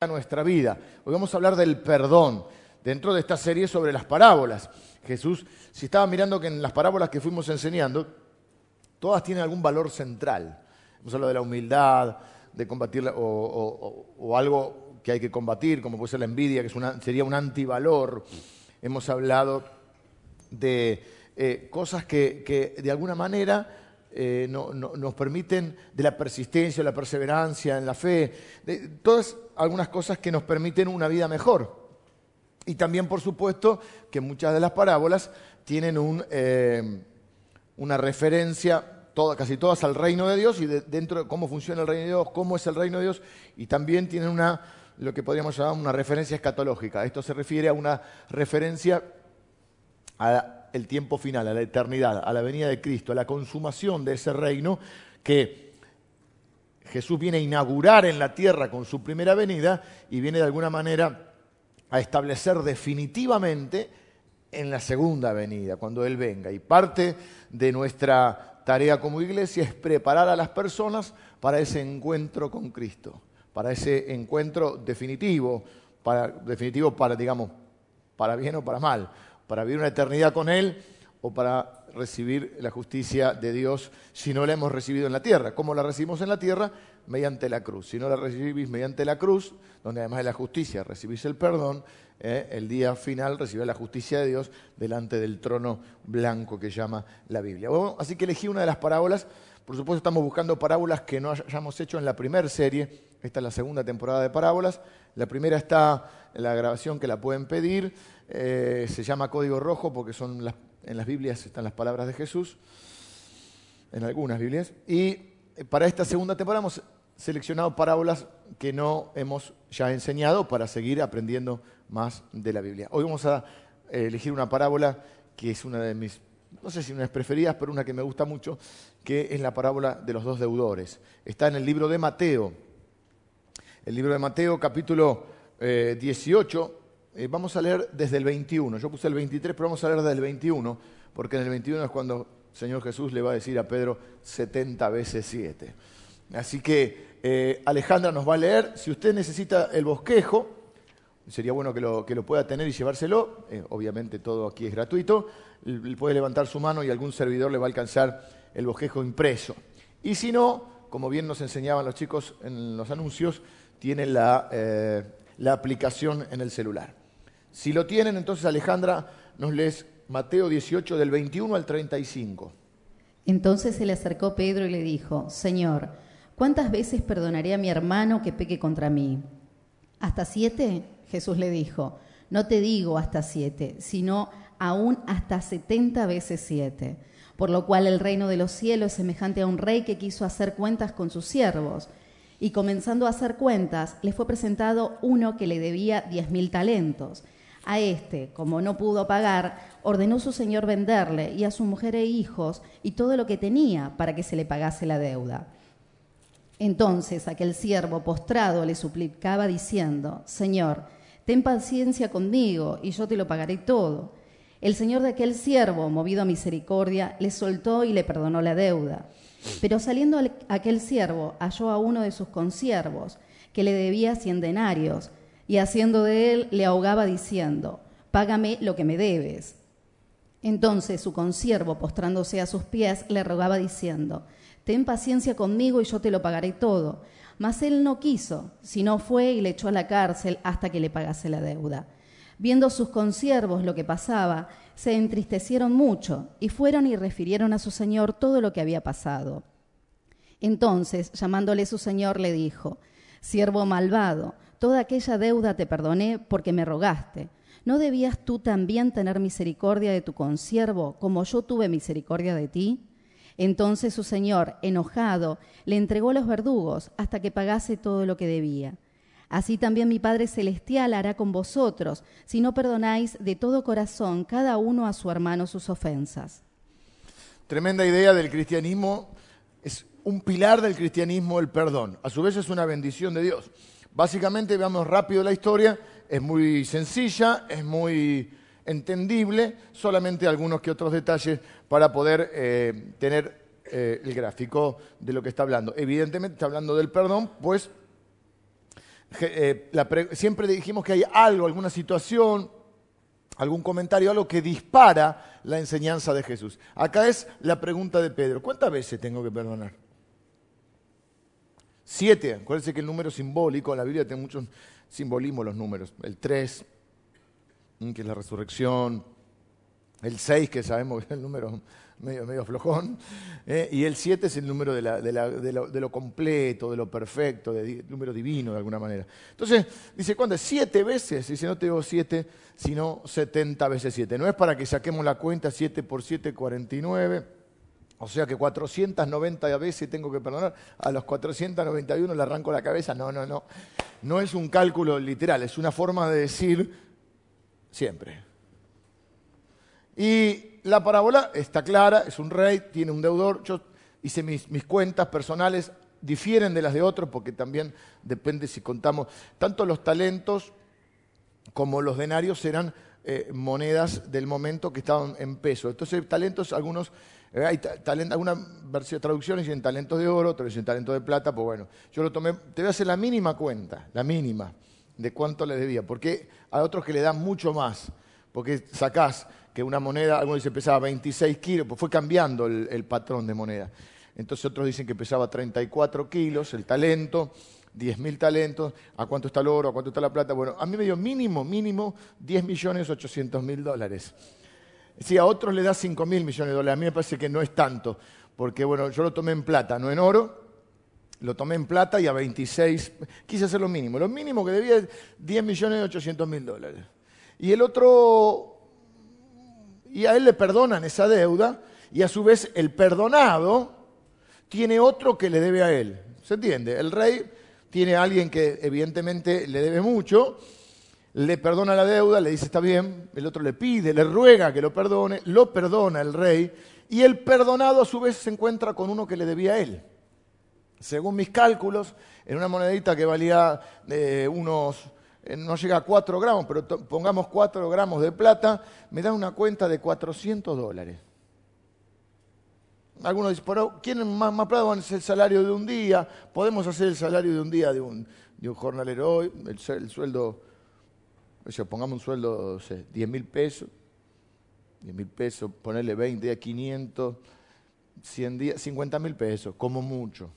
a nuestra vida. Hoy vamos a hablar del perdón dentro de esta serie sobre las parábolas. Jesús, si estaba mirando que en las parábolas que fuimos enseñando, todas tienen algún valor central. Hemos hablado de la humildad, de combatir o, algo que hay que combatir, como puede ser la envidia, que sería un antivalor. Hemos hablado de eh, cosas que de alguna manera eh, nos permiten de la persistencia, la perseverancia en la fe, todas algunas cosas que nos permiten una vida mejor. Y también, por supuesto, que muchas de las parábolas tienen eh, una referencia, casi todas al reino de Dios y dentro de cómo funciona el reino de Dios, cómo es el reino de Dios, y también tienen una, lo que podríamos llamar una referencia escatológica. Esto se refiere a una referencia a el tiempo final, a la eternidad, a la venida de Cristo, a la consumación de ese reino que Jesús viene a inaugurar en la tierra con su primera venida y viene de alguna manera a establecer definitivamente en la segunda venida, cuando Él venga. Y parte de nuestra tarea como iglesia es preparar a las personas para ese encuentro con Cristo, para ese encuentro definitivo, para, definitivo para, digamos, para bien o para mal, para vivir una eternidad con Él o para recibir la justicia de Dios si no la hemos recibido en la tierra. ¿Cómo la recibimos en la tierra? Mediante la cruz. Si no la recibís mediante la cruz, donde además de la justicia recibís el perdón, eh, el día final recibirás la justicia de Dios delante del trono blanco que llama la Biblia. así que elegí una de las parábolas. Por supuesto estamos buscando parábolas que no hayamos hecho en la primera serie. Esta es la segunda temporada de parábolas. La primera está en la grabación que la pueden pedir. Eh, se llama código rojo porque son en las Biblias están las palabras de Jesús, en algunas Biblias. Y eh, para esta segunda temporada hemos seleccionado parábolas que no hemos ya enseñado para seguir aprendiendo más de la Biblia. Hoy vamos a eh, elegir una parábola que es una de mis, no sé si una de mis preferidas, pero una que me gusta mucho, que es la parábola de los dos deudores. Está en el libro de Mateo. El libro de Mateo, capítulo 18, eh, vamos a leer desde el 21. Yo puse el 23, pero vamos a leer desde el 21, porque en el 21 es cuando el Señor Jesús le va a decir a Pedro 70 veces 7. Así que eh, Alejandra nos va a leer. Si usted necesita el bosquejo, sería bueno que lo, que lo pueda tener y llevárselo. Eh, obviamente todo aquí es gratuito. Puede levantar su mano y algún servidor le va a alcanzar el bosquejo impreso. Y si no, como bien nos enseñaban los chicos en los anuncios, tiene la, la aplicación en el celular. Si lo tienen, entonces Alejandra nos lees Mateo 18 del 21 al 35. Entonces se le acercó Pedro y le dijo, Señor, ¿cuántas veces perdonaré a mi hermano que peque contra mí? ¿Hasta siete? Jesús le dijo, no te digo hasta siete, sino aún hasta setenta veces siete. Por lo cual el reino de los cielos es semejante a un rey que quiso hacer cuentas con sus siervos. Y comenzando a hacer cuentas, le fue presentado uno que le debía diez mil talentos. A este, como no pudo pagar, ordenó su señor venderle y a su mujer e hijos y todo lo que tenía para que se le pagase la deuda. Entonces aquel siervo postrado le suplicaba diciendo, Señor, ten paciencia conmigo y yo te lo pagaré todo. El señor de aquel siervo, movido a misericordia, le soltó y le perdonó la deuda. Pero saliendo aquel siervo, halló a uno de sus consiervos, que le debía cien denarios, y haciendo de él le ahogaba diciendo, Págame lo que me debes. Entonces su consiervo, postrándose a sus pies, le rogaba diciendo, Ten paciencia conmigo y yo te lo pagaré todo. Mas él no quiso, sino fue y le echó a la cárcel hasta que le pagase la deuda. Viendo sus consiervos lo que pasaba, se entristecieron mucho y fueron y refirieron a su señor todo lo que había pasado. Entonces, llamándole su señor, le dijo, Siervo malvado, Toda aquella deuda te perdoné porque me rogaste. ¿No debías tú también tener misericordia de tu consiervo como yo tuve misericordia de ti? Entonces su señor, enojado, le entregó los verdugos hasta que pagase todo lo que debía. Así también mi Padre Celestial hará con vosotros, si no perdonáis de todo corazón cada uno a su hermano sus ofensas. Tremenda idea del cristianismo. Es un pilar del cristianismo el perdón. A su vez es una bendición de Dios. Básicamente, veamos rápido la historia, es muy sencilla, es muy entendible, solamente algunos que otros detalles para poder eh, tener eh, el gráfico de lo que está hablando. Evidentemente está hablando del perdón, pues eh, siempre dijimos que hay algo, alguna situación, algún comentario, algo que dispara la enseñanza de Jesús. Acá es la pregunta de Pedro. ¿Cuántas veces tengo que perdonar? Siete. Acuérdense que el número simbólico, la Biblia tiene muchos simbolismos los números. El tres, que es la resurrección. El seis, que sabemos que es el número medio, medio flojón. Eh, y el siete es el número de, lo, completo, de lo perfecto, del número divino de alguna manera. Entonces, dice, ¿cuánto? Siete veces. Dice, no te digo siete, sino setenta veces siete. No es para que saquemos la cuenta, siete por siete, cuarenta y nueve o sea que 490 veces tengo que perdonar, a los 491 le arranco la cabeza. No, no, no. No es un cálculo literal, es una forma de decir siempre. Y la parábola está clara, es un rey, tiene un deudor. Yo hice mis, cuentas personales, difieren de las de otros porque también depende si contamos. Tanto los talentos como los denarios eran eh, monedas del momento que estaban en peso. Entonces, talentos, algunos hay talento, algunas traducciones dicen talentos de oro, otros dicen talentos de plata, pues bueno, yo lo tomé, te voy a hacer la mínima cuenta, la mínima, de cuánto le debía, porque hay otros que le dan mucho más, porque sacás que una moneda, algunos dicen pesaba 26 kilos, pues fue cambiando el, patrón de moneda. Entonces otros dicen que pesaba 34 kilos el talento, 10.000 talentos, ¿a cuánto está el oro? ¿A cuánto está la plata? Bueno, a mí me dio mínimo, mínimo 10 millones 800 mil dólares. Sí, a otros le da 5 mil millones de dólares. A mí me parece que no es tanto, porque bueno, yo lo tomé en plata, no en oro. Lo tomé en plata y a 26, quise hacer lo mínimo. Lo mínimo que debía es 10 millones 800 mil dólares. Y el otro, y a él le perdonan esa deuda, y a su vez el perdonado tiene otro que le debe a él. ¿Se entiende? El rey tiene a alguien que evidentemente le debe mucho, le perdona la deuda, le dice está bien, el otro le pide, le ruega que lo perdone, lo perdona el rey y el perdonado a su vez se encuentra con uno que le debía a él. Según mis cálculos, en una monedita que valía eh, unos, eh, no llega a 4 gramos, pero pongamos 4 gramos de plata, me da una cuenta de 400 dólares. Algunos dicen, pero ¿quién más, más plata? Van a el salario de un día, podemos hacer el salario de un día de un jornalero hoy, el sueldo o sea, pongamos un sueldo, no sé, 10 mil pesos, 10 mil pesos, ponerle 20 días, 500, 100 días, 50 mil pesos, como mucho.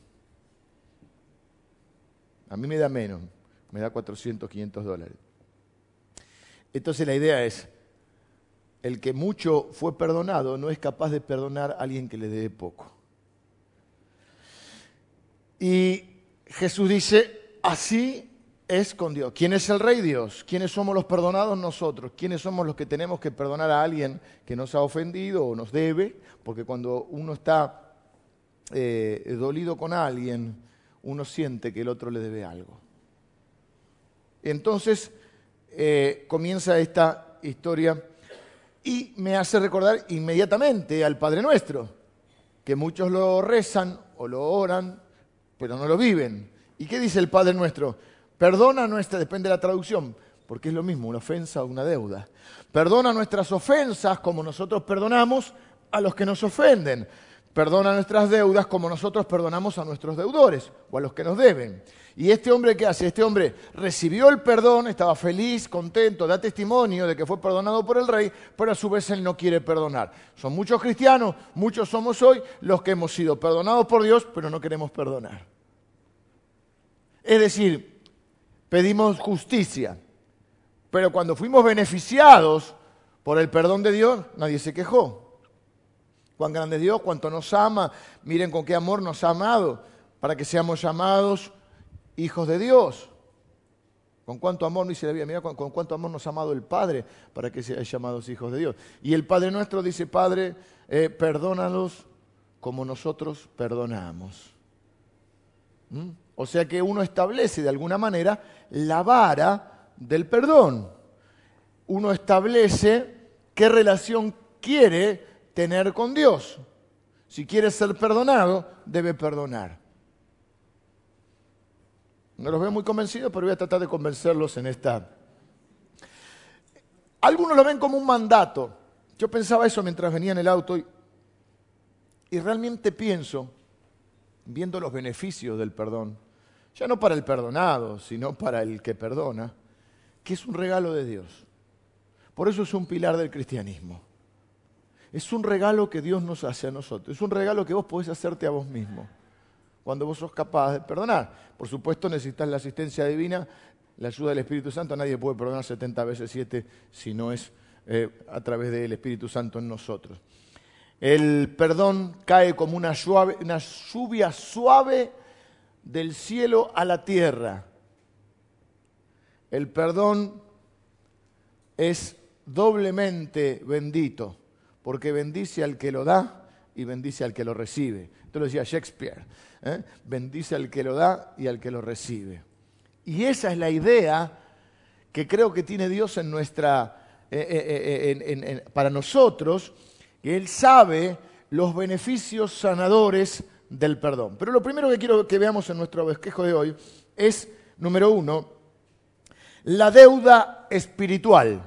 A mí me da menos, me da 400, 500 dólares. Entonces la idea es, el que mucho fue perdonado no es capaz de perdonar a alguien que le dé poco. Y Jesús dice, así es con Dios. ¿Quién es el Rey Dios? ¿Quiénes somos los perdonados nosotros? ¿Quiénes somos los que tenemos que perdonar a alguien que nos ha ofendido o nos debe? Porque cuando uno está eh, dolido con alguien, uno siente que el otro le debe algo. Entonces eh, comienza esta historia y me hace recordar inmediatamente al Padre Nuestro, que muchos lo rezan o lo oran, pero no lo viven. ¿Y qué dice el Padre Nuestro? Perdona nuestra, depende de la traducción, porque es lo mismo, una ofensa o una deuda. Perdona nuestras ofensas como nosotros perdonamos a los que nos ofenden. Perdona nuestras deudas como nosotros perdonamos a nuestros deudores o a los que nos deben. ¿Y este hombre qué hace? Este hombre recibió el perdón, estaba feliz, contento, da testimonio de que fue perdonado por el rey, pero a su vez él no quiere perdonar. Son muchos cristianos, muchos somos hoy los que hemos sido perdonados por Dios, pero no queremos perdonar. Es decir, pedimos justicia. Pero cuando fuimos beneficiados por el perdón de Dios, nadie se quejó. Cuán grande es Dios, cuánto nos ama, miren con qué amor nos ha amado, para que seamos llamados hijos de Dios. Con cuánto amor, dice la Biblia, mira con, cuánto amor nos ha amado el Padre para que seamos llamados hijos de Dios. Y el Padre nuestro dice, Padre, eh, perdónalos como nosotros perdonamos. ¿Mm? O sea que uno establece de alguna manera la vara del perdón. Uno establece qué relación quiere tener con Dios. Si quiere ser perdonado, debe perdonar. No los veo muy convencidos, pero voy a tratar de convencerlos en esta. Algunos lo ven como un mandato. Yo pensaba eso mientras venía en el auto y, y realmente pienso, viendo los beneficios del perdón, ya no para el perdonado, sino para el que perdona, que es un regalo de Dios. Por eso es un pilar del cristianismo. Es un regalo que Dios nos hace a nosotros. Es un regalo que vos podés hacerte a vos mismo. Cuando vos sos capaz de perdonar. Por supuesto necesitas la asistencia divina, la ayuda del Espíritu Santo. Nadie puede perdonar 70 veces 7 si no es eh, a través del Espíritu Santo en nosotros. El perdón cae como una, una lluvia suave del cielo a la tierra. El perdón es doblemente bendito, porque bendice al que lo da y bendice al que lo recibe. Esto lo decía Shakespeare. ¿eh? Bendice al que lo da y al que lo recibe. Y esa es la idea que creo que tiene Dios en nuestra, eh, eh, para nosotros, que Él sabe los beneficios sanadores del perdón. Pero lo primero que quiero que veamos en nuestro bosquejo de hoy es, número uno, la deuda espiritual.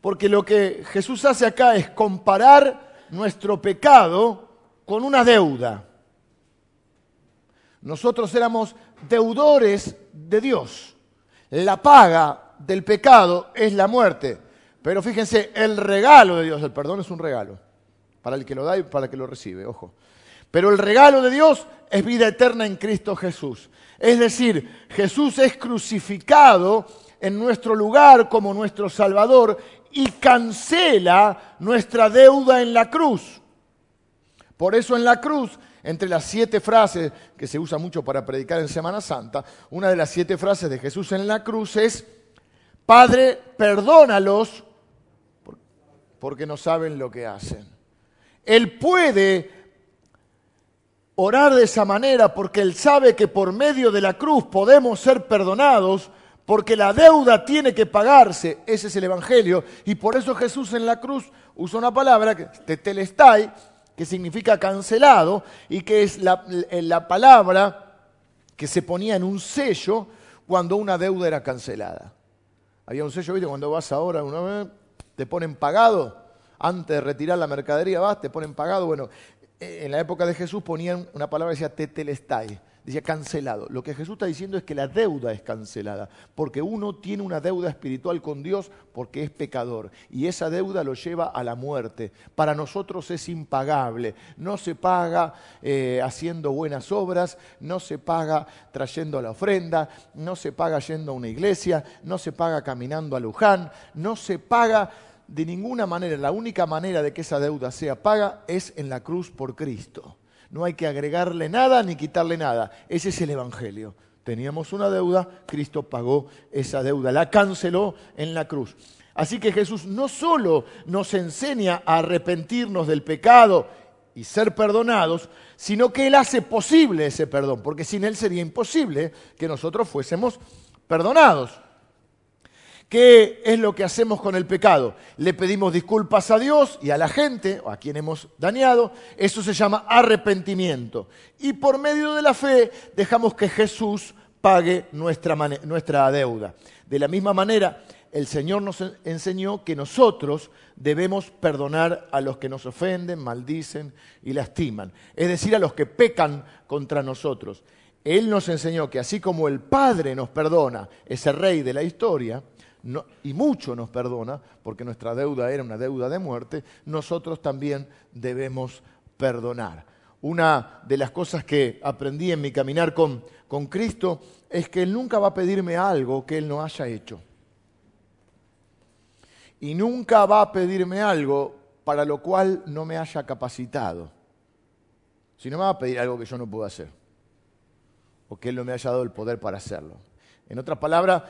Porque lo que Jesús hace acá es comparar nuestro pecado con una deuda. Nosotros éramos deudores de Dios. La paga del pecado es la muerte. Pero fíjense, el regalo de Dios, el perdón es un regalo, para el que lo da y para el que lo recibe, ojo. Pero el regalo de Dios es vida eterna en Cristo Jesús. Es decir, Jesús es crucificado en nuestro lugar como nuestro Salvador y cancela nuestra deuda en la cruz. Por eso en la cruz, entre las siete frases que se usa mucho para predicar en Semana Santa, una de las siete frases de Jesús en la cruz es, Padre, perdónalos porque no saben lo que hacen. Él puede orar de esa manera porque Él sabe que por medio de la cruz podemos ser perdonados porque la deuda tiene que pagarse, ese es el Evangelio, y por eso Jesús en la cruz usa una palabra, que tetelestai, que significa cancelado, y que es la, la palabra que se ponía en un sello cuando una deuda era cancelada. Había un sello, ¿viste? Cuando vas ahora, una vez, te ponen pagado, antes de retirar la mercadería vas, te ponen pagado. Bueno, en la época de Jesús ponían una palabra que decía tetelestai, decía cancelado. Lo que Jesús está diciendo es que la deuda es cancelada, porque uno tiene una deuda espiritual con Dios porque es pecador, y esa deuda lo lleva a la muerte. Para nosotros es impagable, no se paga eh, haciendo buenas obras, no se paga trayendo la ofrenda, no se paga yendo a una iglesia, no se paga caminando a Luján, no se paga de ninguna manera, la única manera de que esa deuda sea paga es en la cruz por Cristo. No hay que agregarle nada ni quitarle nada. Ese es el Evangelio. Teníamos una deuda, Cristo pagó esa deuda, la canceló en la cruz. Así que Jesús no solo nos enseña a arrepentirnos del pecado y ser perdonados, sino que Él hace posible ese perdón, porque sin Él sería imposible que nosotros fuésemos perdonados. ¿Qué es lo que hacemos con el pecado? Le pedimos disculpas a Dios y a la gente, a quien hemos dañado. Eso se llama arrepentimiento. Y por medio de la fe dejamos que Jesús pague nuestra, nuestra deuda. De la misma manera, el Señor nos enseñó que nosotros debemos perdonar a los que nos ofenden, maldicen y lastiman. Es decir, a los que pecan contra nosotros. Él nos enseñó que así como el Padre nos perdona, ese rey de la historia, y mucho nos perdona, porque nuestra deuda era una deuda de muerte, nosotros también debemos perdonar. Una de las cosas que aprendí en mi caminar con, con Cristo es que Él nunca va a pedirme algo que Él no haya hecho. Y nunca va a pedirme algo para lo cual no me haya capacitado. Si no me va a pedir algo que yo no puedo hacer. O que Él no me haya dado el poder para hacerlo. En otras palabras,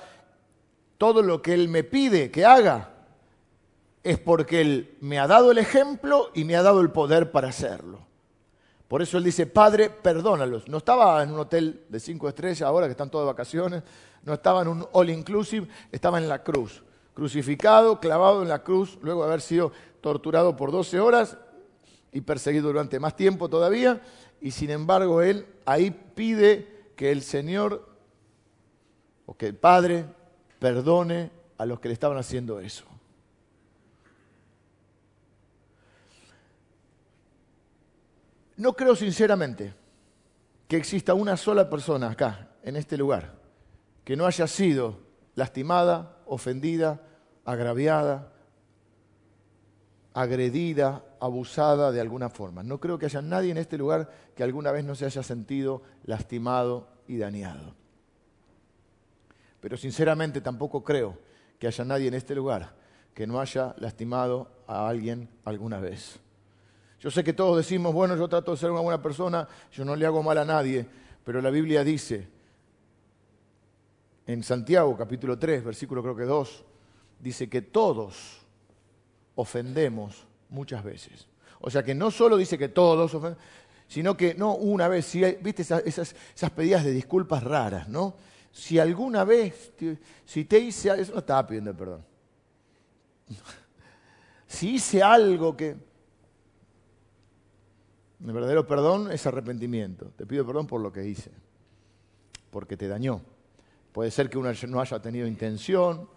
todo lo que Él me pide que haga es porque Él me ha dado el ejemplo y me ha dado el poder para hacerlo. Por eso Él dice, Padre, perdónalos. No estaba en un hotel de cinco estrellas ahora que están todos de vacaciones, no estaba en un all inclusive, estaba en la cruz, crucificado, clavado en la cruz, luego de haber sido torturado por 12 horas y perseguido durante más tiempo todavía, y sin embargo Él ahí pide que el Señor o que el Padre perdone a los que le estaban haciendo eso. No creo sinceramente que exista una sola persona acá, en este lugar, que no haya sido lastimada, ofendida, agraviada, agredida, abusada de alguna forma. No creo que haya nadie en este lugar que alguna vez no se haya sentido lastimado y dañado. Pero sinceramente tampoco creo que haya nadie en este lugar que no haya lastimado a alguien alguna vez. Yo sé que todos decimos, bueno, yo trato de ser una buena persona, yo no le hago mal a nadie, pero la Biblia dice en Santiago capítulo 3, versículo creo que 2, dice que todos ofendemos muchas veces. O sea que no solo dice que todos ofenden, sino que no una vez, si viste esas, esas, pedidas de disculpas raras, ¿no? Si alguna vez, si te hice, eso no estaba pidiendo perdón. Si hice algo que... El verdadero perdón es arrepentimiento. Te pido perdón por lo que hice, porque te dañó. Puede ser que uno no haya tenido intención,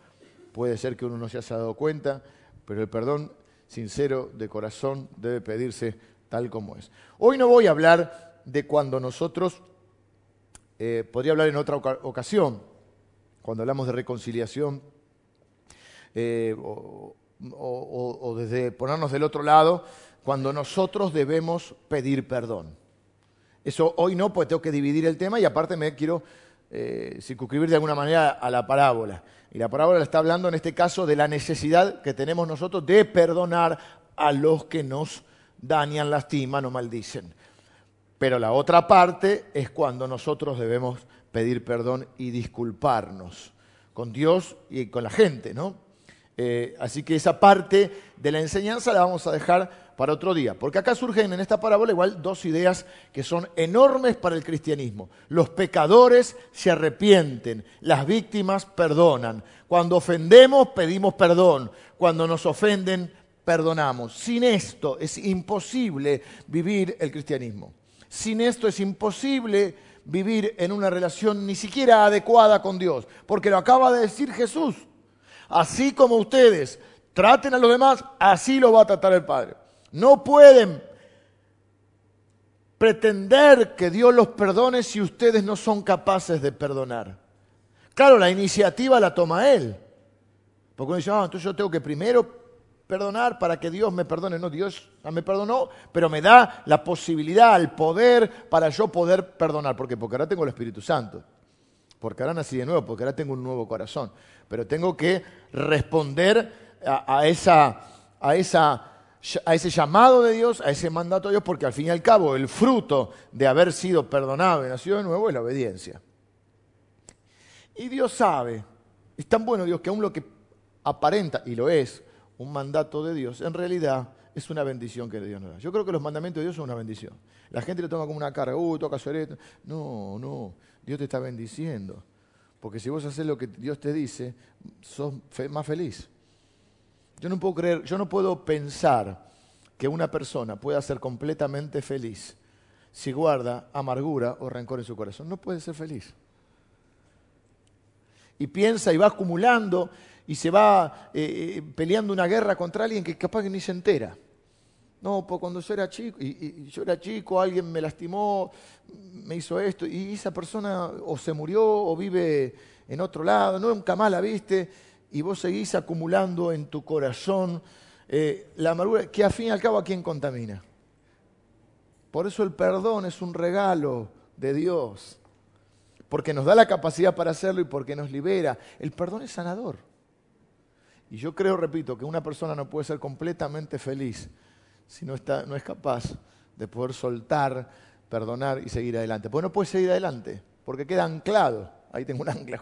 puede ser que uno no se haya dado cuenta, pero el perdón sincero de corazón debe pedirse tal como es. Hoy no voy a hablar de cuando nosotros, eh, podría hablar en otra ocasión, cuando hablamos de reconciliación, eh, o, desde ponernos del otro lado, cuando nosotros debemos pedir perdón. Eso hoy no, pues tengo que dividir el tema y aparte me quiero eh, circunscribir de alguna manera a la parábola. Y la parábola está hablando en este caso de la necesidad que tenemos nosotros de perdonar a los que nos dañan, lastiman o maldicen. Pero la otra parte es cuando nosotros debemos pedir perdón y disculparnos con Dios y con la gente, ¿no? Eh, así que esa parte de la enseñanza la vamos a dejar para otro día, porque acá surgen en esta parábola igual dos ideas que son enormes para el cristianismo. Los pecadores se arrepienten, las víctimas perdonan. Cuando ofendemos pedimos perdón, cuando nos ofenden perdonamos. Sin esto es imposible vivir el cristianismo. Sin esto es imposible vivir en una relación ni siquiera adecuada con Dios, porque lo acaba de decir Jesús. Así como ustedes traten a los demás, así lo va a tratar el Padre. No pueden pretender que Dios los perdone si ustedes no son capaces de perdonar. Claro, la iniciativa la toma Él. Porque uno dice, ah, entonces yo tengo que primero perdonar para que Dios me perdone. No, Dios me perdonó, pero me da la posibilidad, el poder para yo poder perdonar. ¿Por qué? Porque ahora tengo el Espíritu Santo. Porque ahora nací de nuevo, porque ahora tengo un nuevo corazón. Pero tengo que responder a, esa, a, esa, a ese llamado de Dios, a ese mandato de Dios, porque al fin y al cabo el fruto de haber sido perdonado y nacido de nuevo es la obediencia. Y Dios sabe, es tan bueno Dios que aún lo que aparenta, y lo es, un mandato de Dios, en realidad es una bendición que Dios nos da. Yo creo que los mandamientos de Dios son una bendición. La gente lo toma como una carga, uy, toca hacer esto. No, no, Dios te está bendiciendo. Porque si vos haces lo que Dios te dice, sos más feliz. Yo no puedo creer, yo no puedo pensar que una persona pueda ser completamente feliz si guarda amargura o rencor en su corazón. No puede ser feliz. Y piensa y va acumulando y se va eh, eh, peleando una guerra contra alguien que capaz que ni se entera. No, pues cuando yo era chico, y, yo era chico, alguien me lastimó, me hizo esto, y esa persona o se murió o vive en otro lado, nunca más la viste, y vos seguís acumulando en tu corazón eh, la amargura, que al fin y al cabo a quién contamina. Por eso el perdón es un regalo de Dios, porque nos da la capacidad para hacerlo y porque nos libera. El perdón es sanador. Y yo creo, repito, que una persona no puede ser completamente feliz si no, está, no es capaz de poder soltar, perdonar y seguir adelante. Pues no puede seguir adelante, porque queda anclado, ahí tengo un ancla,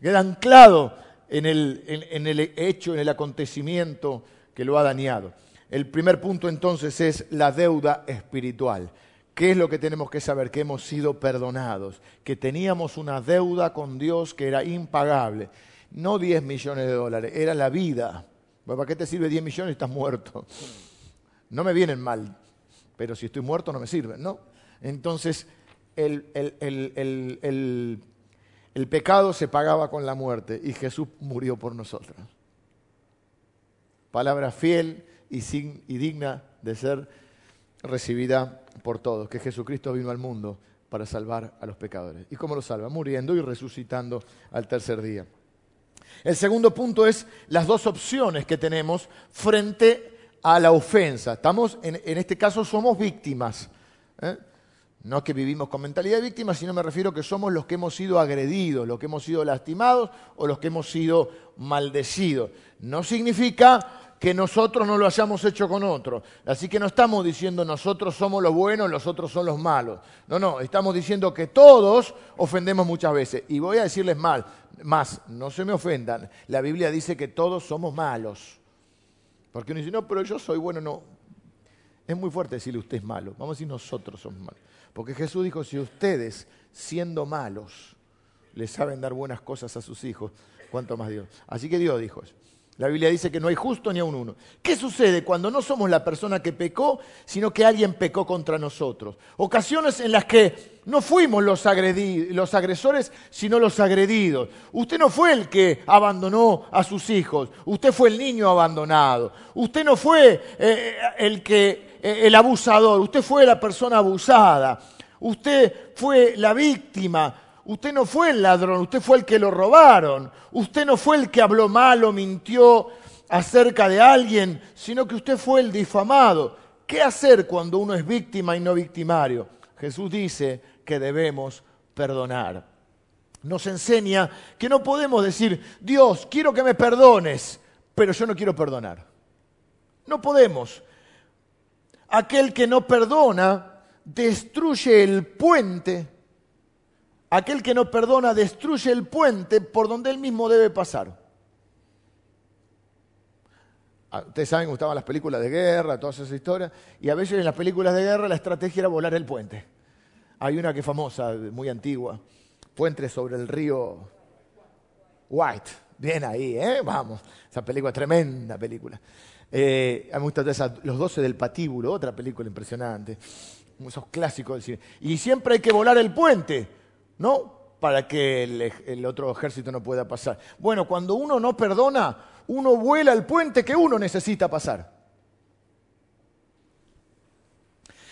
queda anclado en el, hecho, en el acontecimiento que lo ha dañado. El primer punto entonces es la deuda espiritual. ¿Qué es lo que tenemos que saber? Que hemos sido perdonados, que teníamos una deuda con Dios que era impagable. No 10 millones de dólares, era la vida. ¿Para qué te sirve 10 millones y estás muerto? No me vienen mal, pero si estoy muerto no me sirven, ¿no? Entonces, el, el el pecado se pagaba con la muerte y Jesús murió por nosotros. Palabra fiel y, digna de ser recibida por todos, que Jesucristo vino al mundo para salvar a los pecadores. ¿Y cómo lo salva? Muriendo y resucitando al tercer día. El segundo punto es las dos opciones que tenemos frente a la ofensa. Estamos, en, este caso, somos víctimas. ¿eh? No que vivimos con mentalidad de víctima, sino me refiero que somos los que hemos sido agredidos, los que hemos sido lastimados o los que hemos sido maldecidos. No significa que nosotros no lo hayamos hecho con otros. Así que no estamos diciendo nosotros somos los buenos, los otros son los malos. No, no, estamos diciendo que todos ofendemos muchas veces. Y voy a decirles mal, más, no se me ofendan. La Biblia dice que todos somos malos. Porque uno dice, no, pero yo soy bueno, no. Es muy fuerte decirle usted es malo. Vamos a decir nosotros somos malos. Porque Jesús dijo, si ustedes, siendo malos, le saben dar buenas cosas a sus hijos, ¿cuánto más Dios? Así que Dios dijo eso. La Biblia dice que no hay justo ni a un uno. ¿Qué sucede cuando no somos la persona que pecó, sino que alguien pecó contra nosotros? Ocasiones en las que no fuimos los, los agresores, sino los agredidos. Usted no fue el que abandonó a sus hijos, usted fue el niño abandonado. Usted no fue eh, el que eh, el abusador, usted fue la persona abusada, usted fue la víctima, usted no fue el ladrón, usted fue el que lo robaron, usted no fue el que habló mal o mintió acerca de alguien, sino que usted fue el difamado. ¿Qué hacer cuando uno es víctima y no victimario? Jesús dice que debemos perdonar. Nos enseña que no podemos decir, Dios, quiero que me perdones, pero yo no quiero perdonar. No podemos aquel que no perdona destruye el puente. Aquel que no perdona destruye el puente por donde él mismo debe pasar. Ah, ustedes saben gustaban las películas de guerra, todas esas historias, y a veces en las películas de guerra la estrategia era volar el puente. Hay una que es famosa, muy antigua, Puente sobre el río White. Bien ahí, ¿eh? Vamos, esa película, tremenda película. Eh, a mí me gusta Los Doce del Patíbulo, otra película impresionante. Esos clásicos del cine. Y siempre hay que volar el puente, ¿no? Para que el, otro ejército no pueda pasar. Bueno, cuando uno no perdona, uno vuela el puente que uno necesita pasar.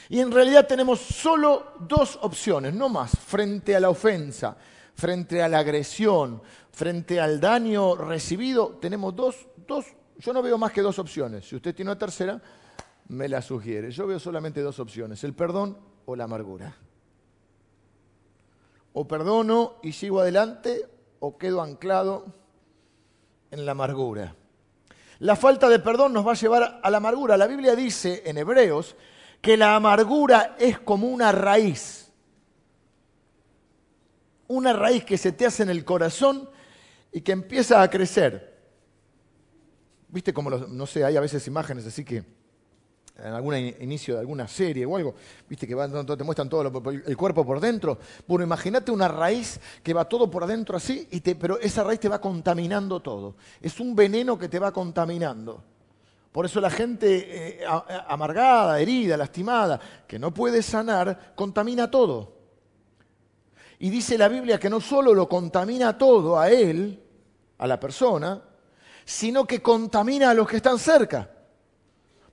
Y en realidad tenemos solo dos opciones, no más, frente a la ofensa, frente a la agresión, frente al daño recibido, tenemos dos, dos yo no veo más que dos opciones. Si usted tiene una tercera, me la sugiere. Yo veo solamente dos opciones, el perdón o la amargura. O perdono y sigo adelante o quedo anclado en la amargura. La falta de perdón nos va a llevar a la amargura. La Biblia dice en Hebreos que la amargura es como una raíz. Una raíz que se te hace en el corazón y que empieza a crecer. Viste como, no sé, hay a veces imágenes así que en algún inicio de alguna serie o algo, viste que te muestran todo el cuerpo por dentro. Bueno, imagínate una raíz que va todo por adentro así, y te, pero esa raíz te va contaminando todo. Es un veneno que te va contaminando. Por eso la gente eh, amargada, herida, lastimada, que no puede sanar, contamina todo. Y dice la Biblia que no solo lo contamina todo a él, a la persona, sino que contamina a los que están cerca.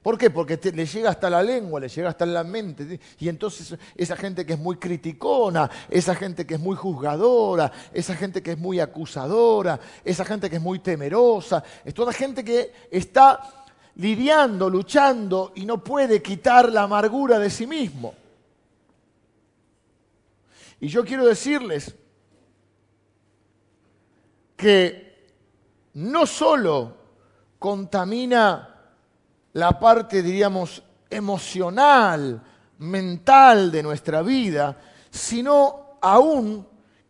¿Por qué? Porque le llega hasta la lengua, le llega hasta la mente. Y entonces esa gente que es muy criticona, esa gente que es muy juzgadora, esa gente que es muy acusadora, esa gente que es muy temerosa, es toda gente que está lidiando, luchando y no puede quitar la amargura de sí mismo. Y yo quiero decirles que no solo contamina la parte, diríamos, emocional, mental de nuestra vida, sino aún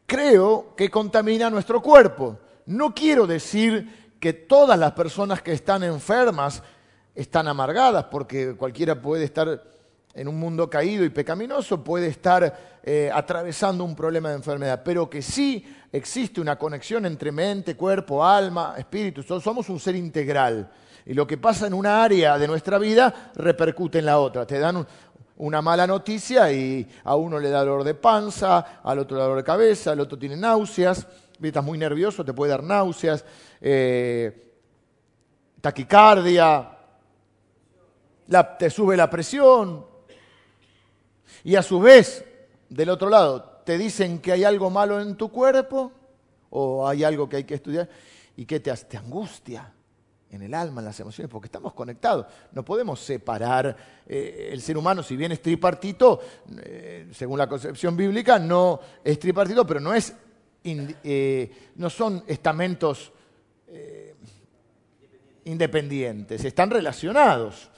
creo que contamina nuestro cuerpo. No quiero decir que todas las personas que están enfermas están amargadas, porque cualquiera puede estar en un mundo caído y pecaminoso, puede estar eh, atravesando un problema de enfermedad, pero que sí existe una conexión entre mente, cuerpo, alma, espíritu. Somos un ser integral. Y lo que pasa en una área de nuestra vida repercute en la otra. Te dan una mala noticia y a uno le da dolor de panza, al otro le da dolor de cabeza, al otro tiene náuseas. Estás muy nervioso, te puede dar náuseas, eh, taquicardia, te sube la presión. Y a su vez, del otro lado, te dicen que hay algo malo en tu cuerpo o hay algo que hay que estudiar y que te, te angustia en el alma, en las emociones, porque estamos conectados. No podemos separar eh, el ser humano, si bien es tripartito, eh, según la concepción bíblica, no es tripartito, pero no, es, eh, no son estamentos independientes, están relacionados.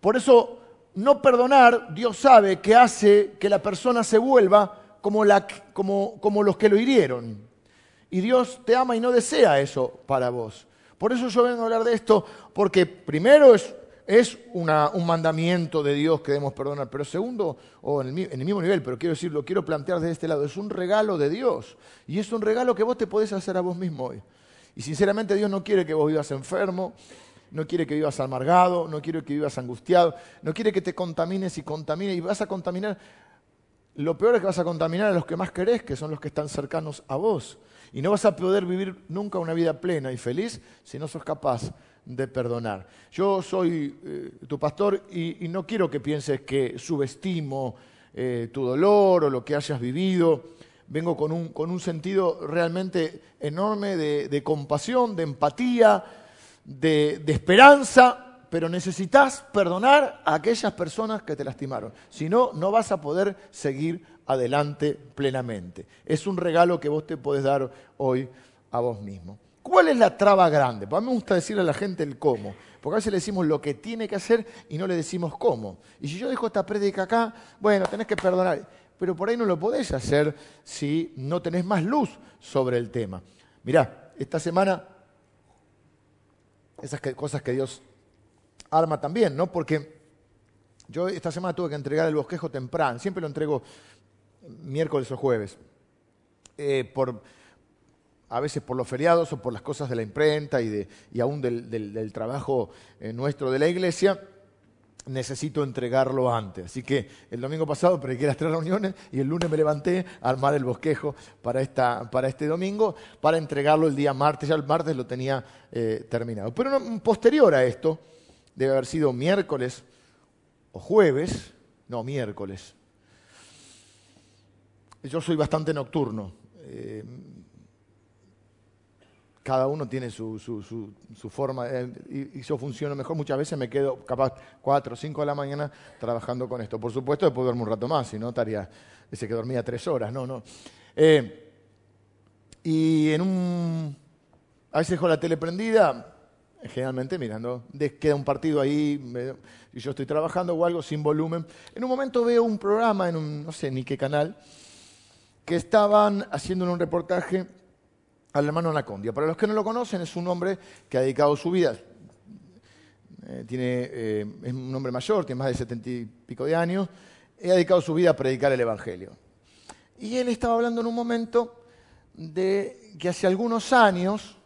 Por eso, no perdonar, Dios sabe que hace que la persona se vuelva como, los que lo hirieron. Y Dios te ama y no desea eso para vos. Por eso yo vengo a hablar de esto, porque primero es, un mandamiento de Dios que debemos perdonar, pero segundo, o en el, mismo nivel, pero quiero decir, lo quiero plantear desde este lado, es un regalo de Dios. Y es un regalo que vos te podés hacer a vos mismo hoy. Y sinceramente Dios no quiere que vos vivas enfermo, no quiere que vivas amargado, no quiere que vivas angustiado, no quiere que te contamines y contamines y vas a contaminar. Lo peor es que vas a contaminar a los que más querés, que son los que están cercanos a vos. Y no vas a poder vivir nunca una vida plena y feliz si no sos capaz de perdonar. Yo soy eh, tu pastor y, no quiero que pienses que subestimo eh, tu dolor o lo que hayas vivido. Vengo con un, con un sentido realmente enorme de, compasión, de empatía, de esperanza, pero necesitas perdonar a aquellas personas que te lastimaron. Si no, no vas a poder seguir adelante plenamente. Es un regalo que vos te podés dar hoy a vos mismo. ¿Cuál es la traba grande? Pues a mí me gusta decirle a la gente el cómo, porque a veces le decimos lo que tiene que hacer y no le decimos cómo. Y si yo dejo esta prédica acá, bueno, tenés que perdonar, pero por ahí no lo podés hacer si no tenés más luz sobre el tema. Mirá, esta semana, esas cosas que Dios arma también, ¿no? Porque yo esta semana tuve que entregar el bosquejo temprano, siempre lo entrego miércoles o jueves, eh, por, a veces por los feriados o por las cosas de la imprenta y, de, y aún del, trabajo eh, nuestro de la iglesia, necesito entregarlo antes. Así que el domingo pasado prediqué las tres reuniones y el lunes me levanté a armar el bosquejo para, esta, para este domingo, para entregarlo el día martes. Ya el martes lo tenía eh, terminado. Pero posterior a esto, debe haber sido miércoles o jueves, no, miércoles, yo soy bastante nocturno. Eh, cada uno tiene su, forma eh, y, yo funciono mejor. Muchas veces me quedo capaz 4 o 5 de la mañana trabajando con esto. Por supuesto, después duermo un rato más, si no estaría, ese que dormía tres horas, no, no. Eh, y en un, a veces dejo la tele prendida, generalmente mirando, queda un partido ahí y yo estoy trabajando o algo sin volumen. En un momento veo un programa en un, no sé ni qué canal, que estaban haciendo un reportaje al hermano Anacondia. Para los que no lo conocen, es un hombre que ha dedicado su vida, eh, tiene, eh, es un hombre mayor, tiene más de setenta y pico de años, y ha dedicado su vida a predicar el Evangelio. Y él estaba hablando en un momento de que hace algunos años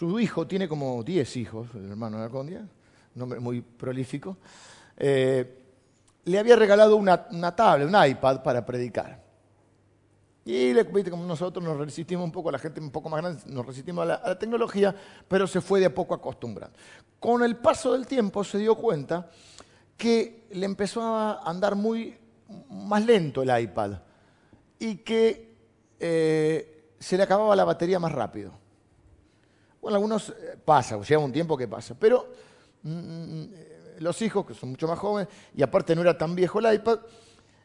su hijo, tiene como diez hijos, el hermano Anacondia, un hombre muy prolífico, eh, le había regalado una, una tablet, un iPad para predicar. Y le, como nosotros nos resistimos un poco, la gente un poco más grande, nos resistimos a la, tecnología, pero se fue de a poco acostumbrando. Con el paso del tiempo se dio cuenta que le empezó a andar muy más lento el iPad y que eh, se le acababa la batería más rápido. Bueno, algunos eh, pasa, lleva un tiempo que pasa, pero mm, mm, los hijos, que son mucho más jóvenes, y aparte no era tan viejo el iPad,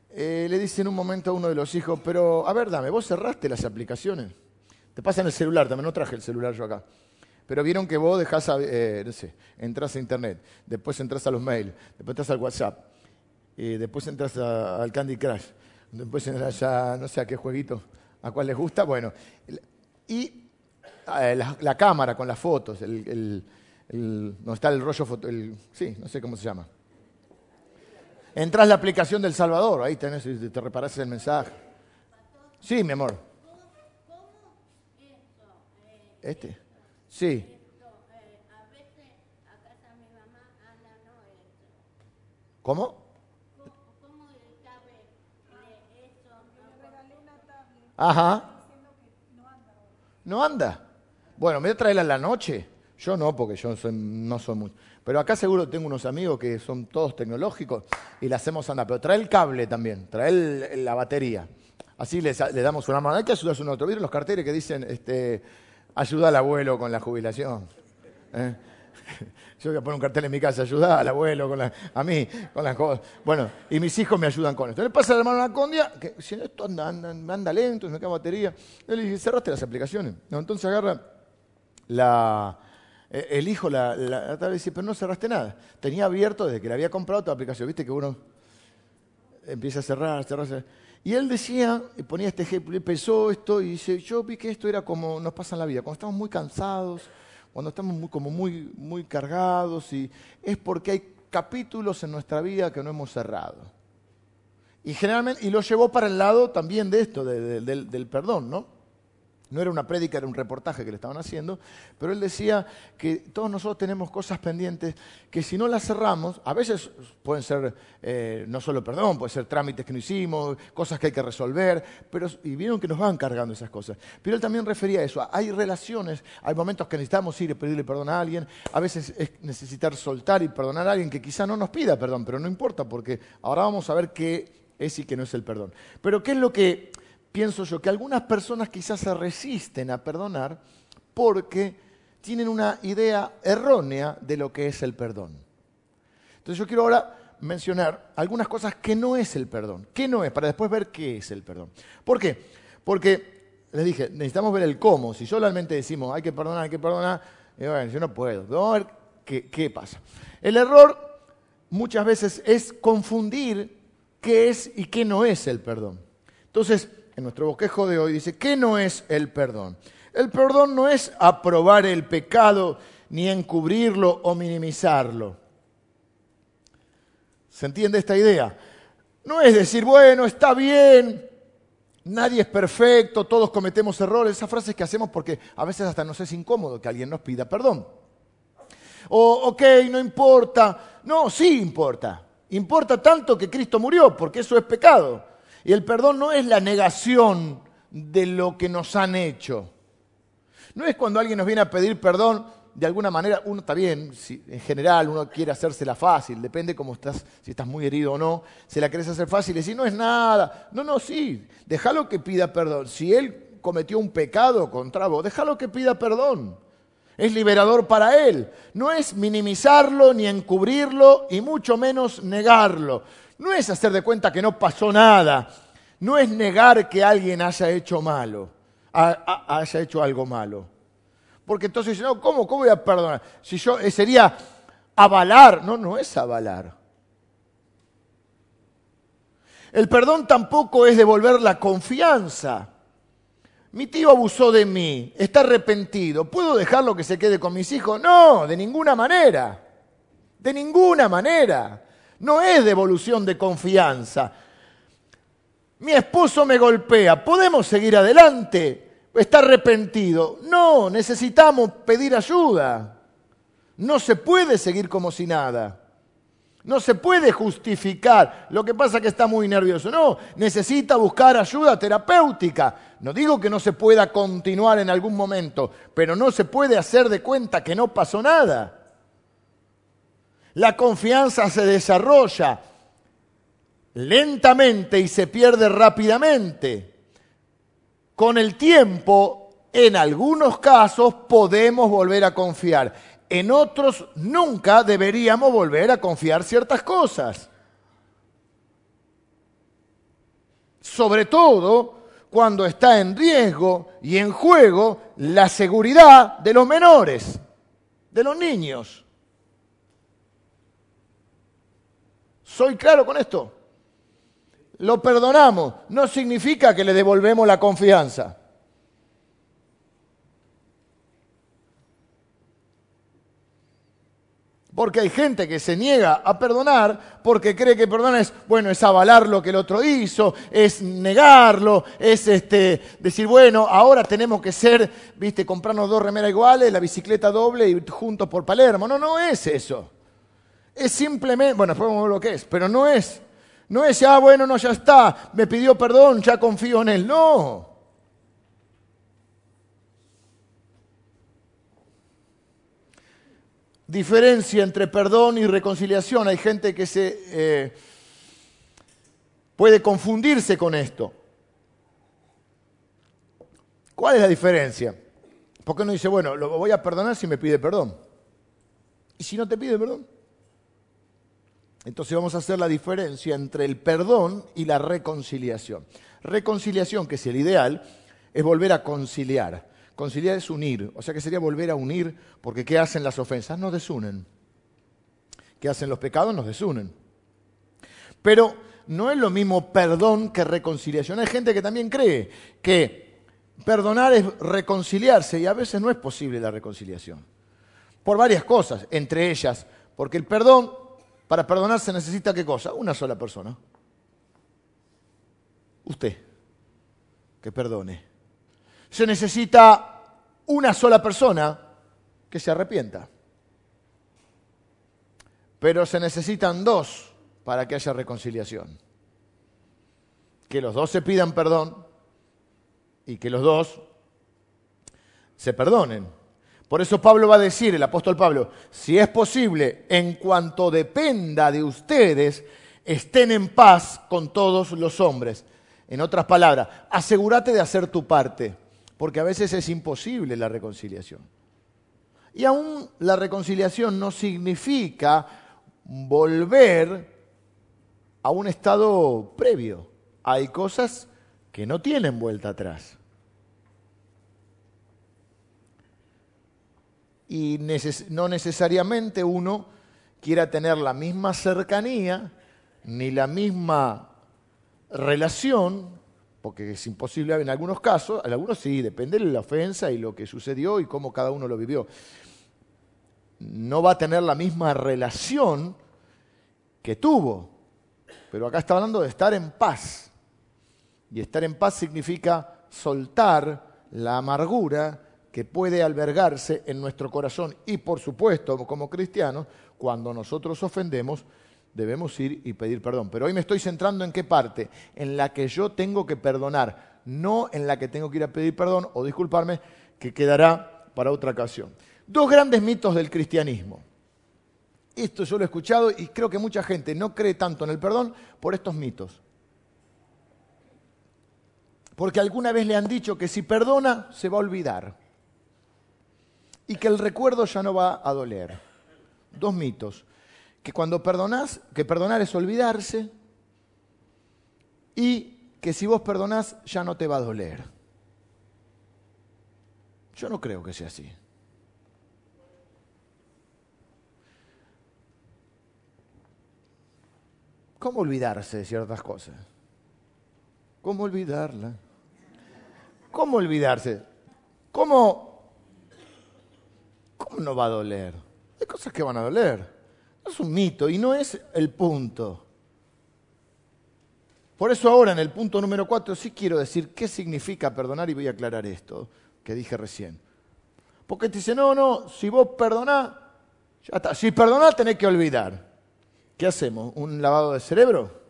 eh, le dice en un momento a uno de los hijos, pero a ver, dame, vos cerraste las aplicaciones. Te pasan el celular, también no traje el celular yo acá. Pero vieron que vos dejás, eh, no sé, entras a internet, después entras a los mails, después entras al WhatsApp, y después entras al Candy Crush, después entras a, no sé a qué jueguito, a cuál les gusta, bueno. Y eh, la, cámara con las fotos, el no está el rollo, foto, el, sí, no sé cómo se llama. Entras la aplicación del Salvador, ahí tenés, te reparás el mensaje. Sí, mi amor. ¿Este? Sí. ¿Cómo? Ajá. ¿No anda? Bueno, me voy a traerla en la noche Yo no, porque yo no soy mucho. Pero acá seguro tengo unos amigos que son todos tecnológicos y le hacemos andar. Pero trae el cable también, trae la batería. Así le, damos una mano. Hay que ayudar a un otro. ¿Vieron los carteles que dicen, este, ayuda al abuelo con la jubilación? ¿Eh? Yo voy a poner un cartel en mi casa, ayuda al abuelo, con la, a mí, con las cosas. Bueno, y mis hijos me ayudan con esto. Le pasa a la hermano una condia, que si esto anda, anda, anda lento, me queda batería. Yo le dije, cerraste las aplicaciones. entonces agarra la, eh, el hijo la, la, la dice, pero no cerraste nada. Tenía abierto desde que le había comprado toda aplicación. Viste que uno empieza a cerrar, cerrar, cerrar. Y él decía, y ponía este ejemplo, pensó esto y dice, yo vi que esto era como nos pasa en la vida, cuando estamos muy cansados, cuando estamos muy, como muy, muy cargados, y es porque hay capítulos en nuestra vida que no hemos cerrado. Y generalmente, y lo llevó para el lado también de esto, del, del perdón, ¿no? No era una prédica, era un reportaje que le estaban haciendo, pero él decía que todos nosotros tenemos cosas pendientes que si no las cerramos, a veces pueden ser eh, no solo perdón, pueden ser trámites que no hicimos, cosas que hay que resolver, pero, y vieron que nos van cargando esas cosas. Pero él también refería a eso, hay relaciones, hay momentos que necesitamos ir y pedirle perdón a alguien, a veces es necesitar soltar y perdonar a alguien que quizá no nos pida perdón, pero no importa, porque ahora vamos a ver qué es y qué no es el perdón. Pero ¿qué es lo que pienso yo que algunas personas quizás se resisten a perdonar porque tienen una idea errónea de lo que es el perdón. Entonces yo quiero ahora mencionar algunas cosas que no es el perdón. ¿Qué no es? Para después ver qué es el perdón. ¿Por qué? Porque, les dije, necesitamos ver el cómo. Si solamente decimos hay que perdonar, hay que perdonar, bueno, yo no puedo. Vamos a ver qué, qué pasa. El error muchas veces es confundir qué es y qué no es el perdón. Entonces, en nuestro bosquejo de hoy dice, ¿qué no es el perdón? El perdón no es aprobar el pecado ni encubrirlo o minimizarlo. ¿Se entiende esta idea? No es decir, bueno, está bien, nadie es perfecto, todos cometemos errores. Esas frases que hacemos porque a veces hasta nos es incómodo que alguien nos pida perdón. O, ok, no importa. No, sí importa. Importa tanto que Cristo murió, porque eso es pecado. Y el perdón no es la negación de lo que nos han hecho. No es cuando alguien nos viene a pedir perdón, de alguna manera, uno está bien, en general uno quiere hacérsela fácil, depende cómo estás, si estás muy herido o no, se la querés hacer fácil y decir, no es nada. No, no, sí, déjalo que pida perdón. Si él cometió un pecado contra vos, déjalo que pida perdón. Es liberador para él. No es minimizarlo ni encubrirlo y mucho menos negarlo. No es hacer de cuenta que no pasó nada. No es negar que alguien haya hecho malo, haya hecho algo malo. Porque entonces, no, ¿cómo, ¿cómo voy a perdonar? Si yo eh, sería avalar. No, no es avalar. El perdón tampoco es devolver la confianza. Mi tío abusó de mí, está arrepentido. ¿Puedo dejarlo que se quede con mis hijos? No, de ninguna manera. De ninguna manera. No es devolución de confianza. Mi esposo me golpea, ¿podemos seguir adelante? ¿Está arrepentido? No, necesitamos pedir ayuda. No se puede seguir como si nada. No se puede justificar. Lo que pasa es que está muy nervioso. No, necesita buscar ayuda terapéutica. No digo que no se pueda continuar en algún momento, pero no se puede hacer de cuenta que no pasó nada. La confianza se desarrolla lentamente y se pierde rápidamente. Con el tiempo, en algunos casos, podemos volver a confiar. En otros, nunca deberíamos volver a confiar ciertas cosas. Sobre todo cuando está en riesgo y en juego la seguridad de los menores, de los niños. ¿Soy claro con esto? Lo perdonamos. No significa que le devolvemos la confianza. Porque hay gente que se niega a perdonar porque cree que perdonar es, bueno, es avalar lo que el otro hizo, es negarlo, es este, decir, bueno, ahora tenemos que ser, viste, comprarnos dos remeras iguales, la bicicleta doble y juntos por Palermo. No, no es eso. Es simplemente, bueno, después vamos a ver lo que es, pero no es, no es, ah, bueno, no, ya está, me pidió perdón, ya confío en él. No. diferencia entre perdón y reconciliación. Hay gente que se eh, puede confundirse con esto. ¿Cuál es la diferencia? ¿Por qué no dice, bueno, lo voy a perdonar si me pide perdón? ¿Y si no te pide perdón? Entonces vamos a hacer la diferencia entre el perdón y la reconciliación. Reconciliación, que es el ideal, es volver a conciliar. Conciliar es unir, o sea que sería volver a unir, porque ¿qué hacen las ofensas? Nos desunen. ¿Qué hacen los pecados? Nos desunen. Pero no es lo mismo perdón que reconciliación. Hay gente que también cree que perdonar es reconciliarse y a veces no es posible la reconciliación. Por varias cosas, entre ellas, porque el perdón, para perdonar se necesita qué cosa? Una sola persona. Usted, que perdone se necesita una sola persona que se arrepienta. Pero se necesitan dos para que haya reconciliación. Que los dos se pidan perdón y que los dos se perdonen. Por eso Pablo va a decir, el apóstol Pablo, si es posible, en cuanto dependa de ustedes, estén en paz con todos los hombres. En otras palabras, asegúrate de hacer tu parte porque a veces es imposible la reconciliación. Y aún la reconciliación no significa volver a un estado previo. Hay cosas que no tienen vuelta atrás. Y no necesariamente uno quiera tener la misma cercanía ni la misma relación porque es imposible en algunos casos, en algunos sí, depende de la ofensa y lo que sucedió y cómo cada uno lo vivió. No va a tener la misma relación que tuvo, pero acá está hablando de estar en paz. Y estar en paz significa soltar la amargura que puede albergarse en nuestro corazón. Y por supuesto, como cristianos, cuando nosotros ofendemos, debemos ir y pedir perdón. Pero hoy me estoy centrando en qué parte, en la que yo tengo que perdonar, no en la que tengo que ir a pedir perdón o disculparme, que quedará para otra ocasión. Dos grandes mitos del cristianismo. Esto yo lo he escuchado y creo que mucha gente no cree tanto en el perdón por estos mitos. Porque alguna vez le han dicho que si perdona se va a olvidar y que el recuerdo ya no va a doler. Dos mitos que cuando perdonás, que perdonar es olvidarse y que si vos perdonás ya no te va a doler. Yo no creo que sea así. ¿Cómo olvidarse de ciertas cosas? ¿Cómo olvidarla? ¿Cómo olvidarse? ¿Cómo, ¿Cómo no va a doler? Hay cosas que van a doler es un mito y no es el punto. Por eso ahora en el punto número cuatro sí quiero decir qué significa perdonar y voy a aclarar esto que dije recién. Porque te dice, no, no, si vos perdonás, ya está. Si perdonás tenés que olvidar. ¿Qué hacemos? ¿Un lavado de cerebro?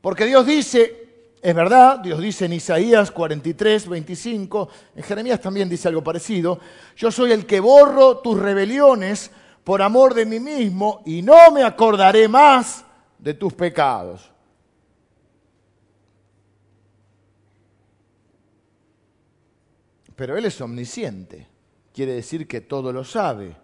Porque Dios dice, es verdad, Dios dice en Isaías 43, 25, en Jeremías también dice algo parecido, yo soy el que borro tus rebeliones por amor de mí mismo y no me acordaré más de tus pecados. Pero Él es omnisciente, quiere decir que todo lo sabe.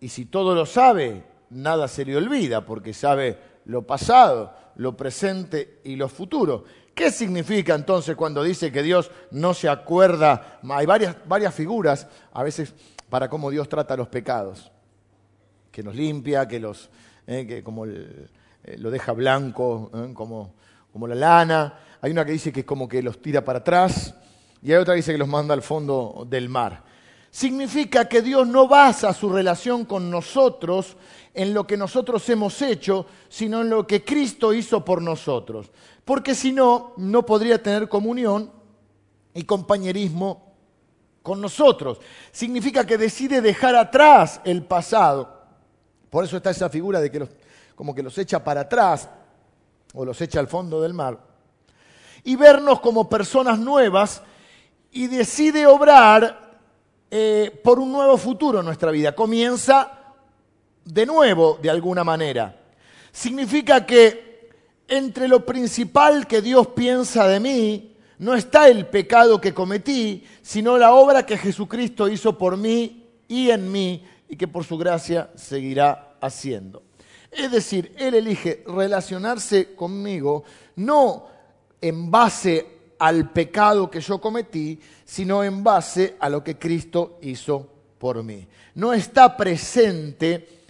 Y si todo lo sabe, nada se le olvida, porque sabe lo pasado, lo presente y lo futuro. ¿Qué significa entonces cuando dice que Dios no se acuerda? Hay varias, varias figuras, a veces para cómo Dios trata los pecados, que nos limpia, que los, eh, que como eh, lo deja blanco, eh, como, como la lana. Hay una que dice que es como que los tira para atrás y hay otra que dice que los manda al fondo del mar. Significa que Dios no basa su relación con nosotros en lo que nosotros hemos hecho, sino en lo que Cristo hizo por nosotros. Porque si no, no podría tener comunión y compañerismo con nosotros. Significa que decide dejar atrás el pasado. Por eso está esa figura de que los, como que los echa para atrás o los echa al fondo del mar. Y vernos como personas nuevas y decide obrar eh, por un nuevo futuro en nuestra vida. Comienza de nuevo, de alguna manera. Significa que entre lo principal que Dios piensa de mí, no está el pecado que cometí, sino la obra que Jesucristo hizo por mí y en mí y que por su gracia seguirá haciendo. Es decir, Él elige relacionarse conmigo no en base al pecado que yo cometí, sino en base a lo que Cristo hizo por mí. No está presente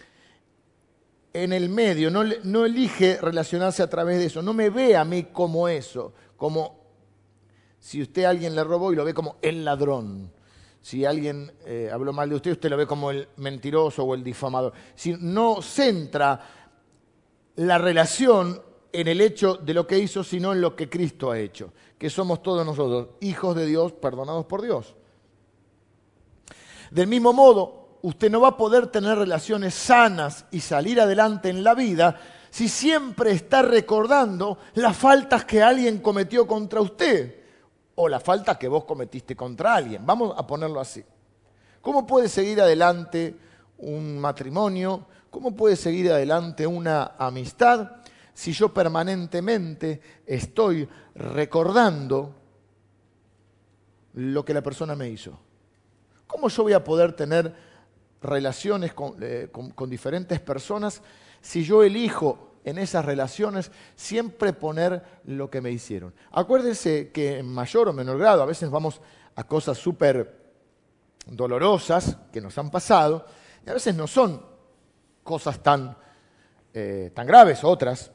en el medio, no, elige relacionarse a través de eso, no me ve a mí como eso, como si usted a alguien le robó y lo ve como el ladrón. Si alguien eh, habló mal de usted, usted lo ve como el mentiroso o el difamador. Si no centra la relación en el hecho de lo que hizo, sino en lo que Cristo ha hecho, que somos todos nosotros, hijos de Dios, perdonados por Dios. Del mismo modo, usted no va a poder tener relaciones sanas y salir adelante en la vida si siempre está recordando las faltas que alguien cometió contra usted o las faltas que vos cometiste contra alguien. Vamos a ponerlo así. ¿Cómo puede seguir adelante un matrimonio? ¿Cómo puede seguir adelante una amistad si yo permanentemente estoy recordando lo que la persona me hizo? ¿Cómo yo voy a poder tener relaciones con, eh, diferentes personas si yo elijo en esas relaciones siempre poner lo que me hicieron? Acuérdense que en mayor o menor grado, a veces vamos a cosas súper dolorosas que nos han pasado, y a veces no son cosas tan, eh, tan graves, otras,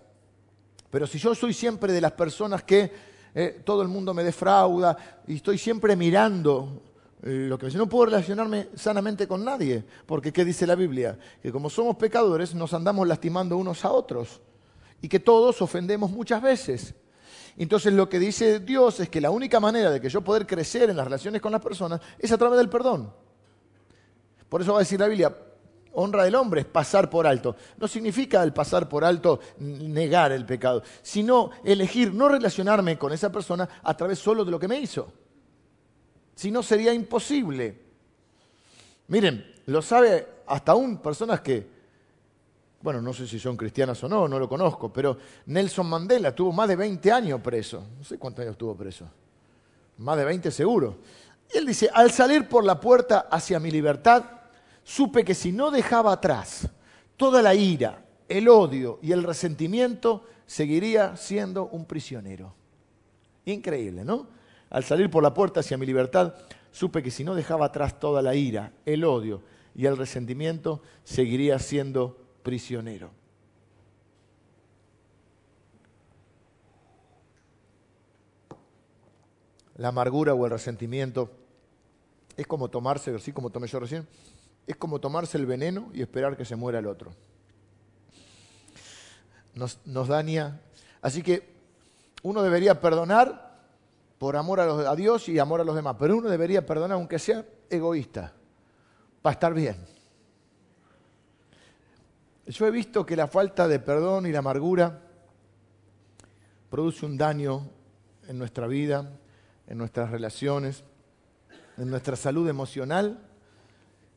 pero si yo soy siempre de las personas que eh, todo el mundo me defrauda y estoy siempre mirando eh, lo que dice, no puedo relacionarme sanamente con nadie, porque ¿qué dice la Biblia? Que como somos pecadores nos andamos lastimando unos a otros y que todos ofendemos muchas veces. Entonces lo que dice Dios es que la única manera de que yo poder crecer en las relaciones con las personas es a través del perdón. Por eso va a decir la Biblia, honra del hombre es pasar por alto. No significa el pasar por alto negar el pecado, sino elegir no relacionarme con esa persona a través solo de lo que me hizo. Si no, sería imposible. Miren, lo sabe hasta aún personas que, bueno, no sé si son cristianas o no, no lo conozco, pero Nelson Mandela tuvo más de 20 años preso. No sé cuántos años estuvo preso. Más de 20 seguro. Y él dice, al salir por la puerta hacia mi libertad, supe que si no dejaba atrás toda la ira, el odio y el resentimiento, seguiría siendo un prisionero. Increíble, ¿no? Al salir por la puerta hacia mi libertad, supe que si no dejaba atrás toda la ira, el odio y el resentimiento, seguiría siendo prisionero. La amargura o el resentimiento es como tomarse, así como tomé yo recién, es como tomarse el veneno y esperar que se muera el otro. Nos, daña. Así que uno debería perdonar por amor a, a Dios y amor a los demás, pero uno debería perdonar aunque sea egoísta, para estar bien. Yo he visto que la falta de perdón y la amargura produce un daño en nuestra vida, en nuestras relaciones, en nuestra salud emocional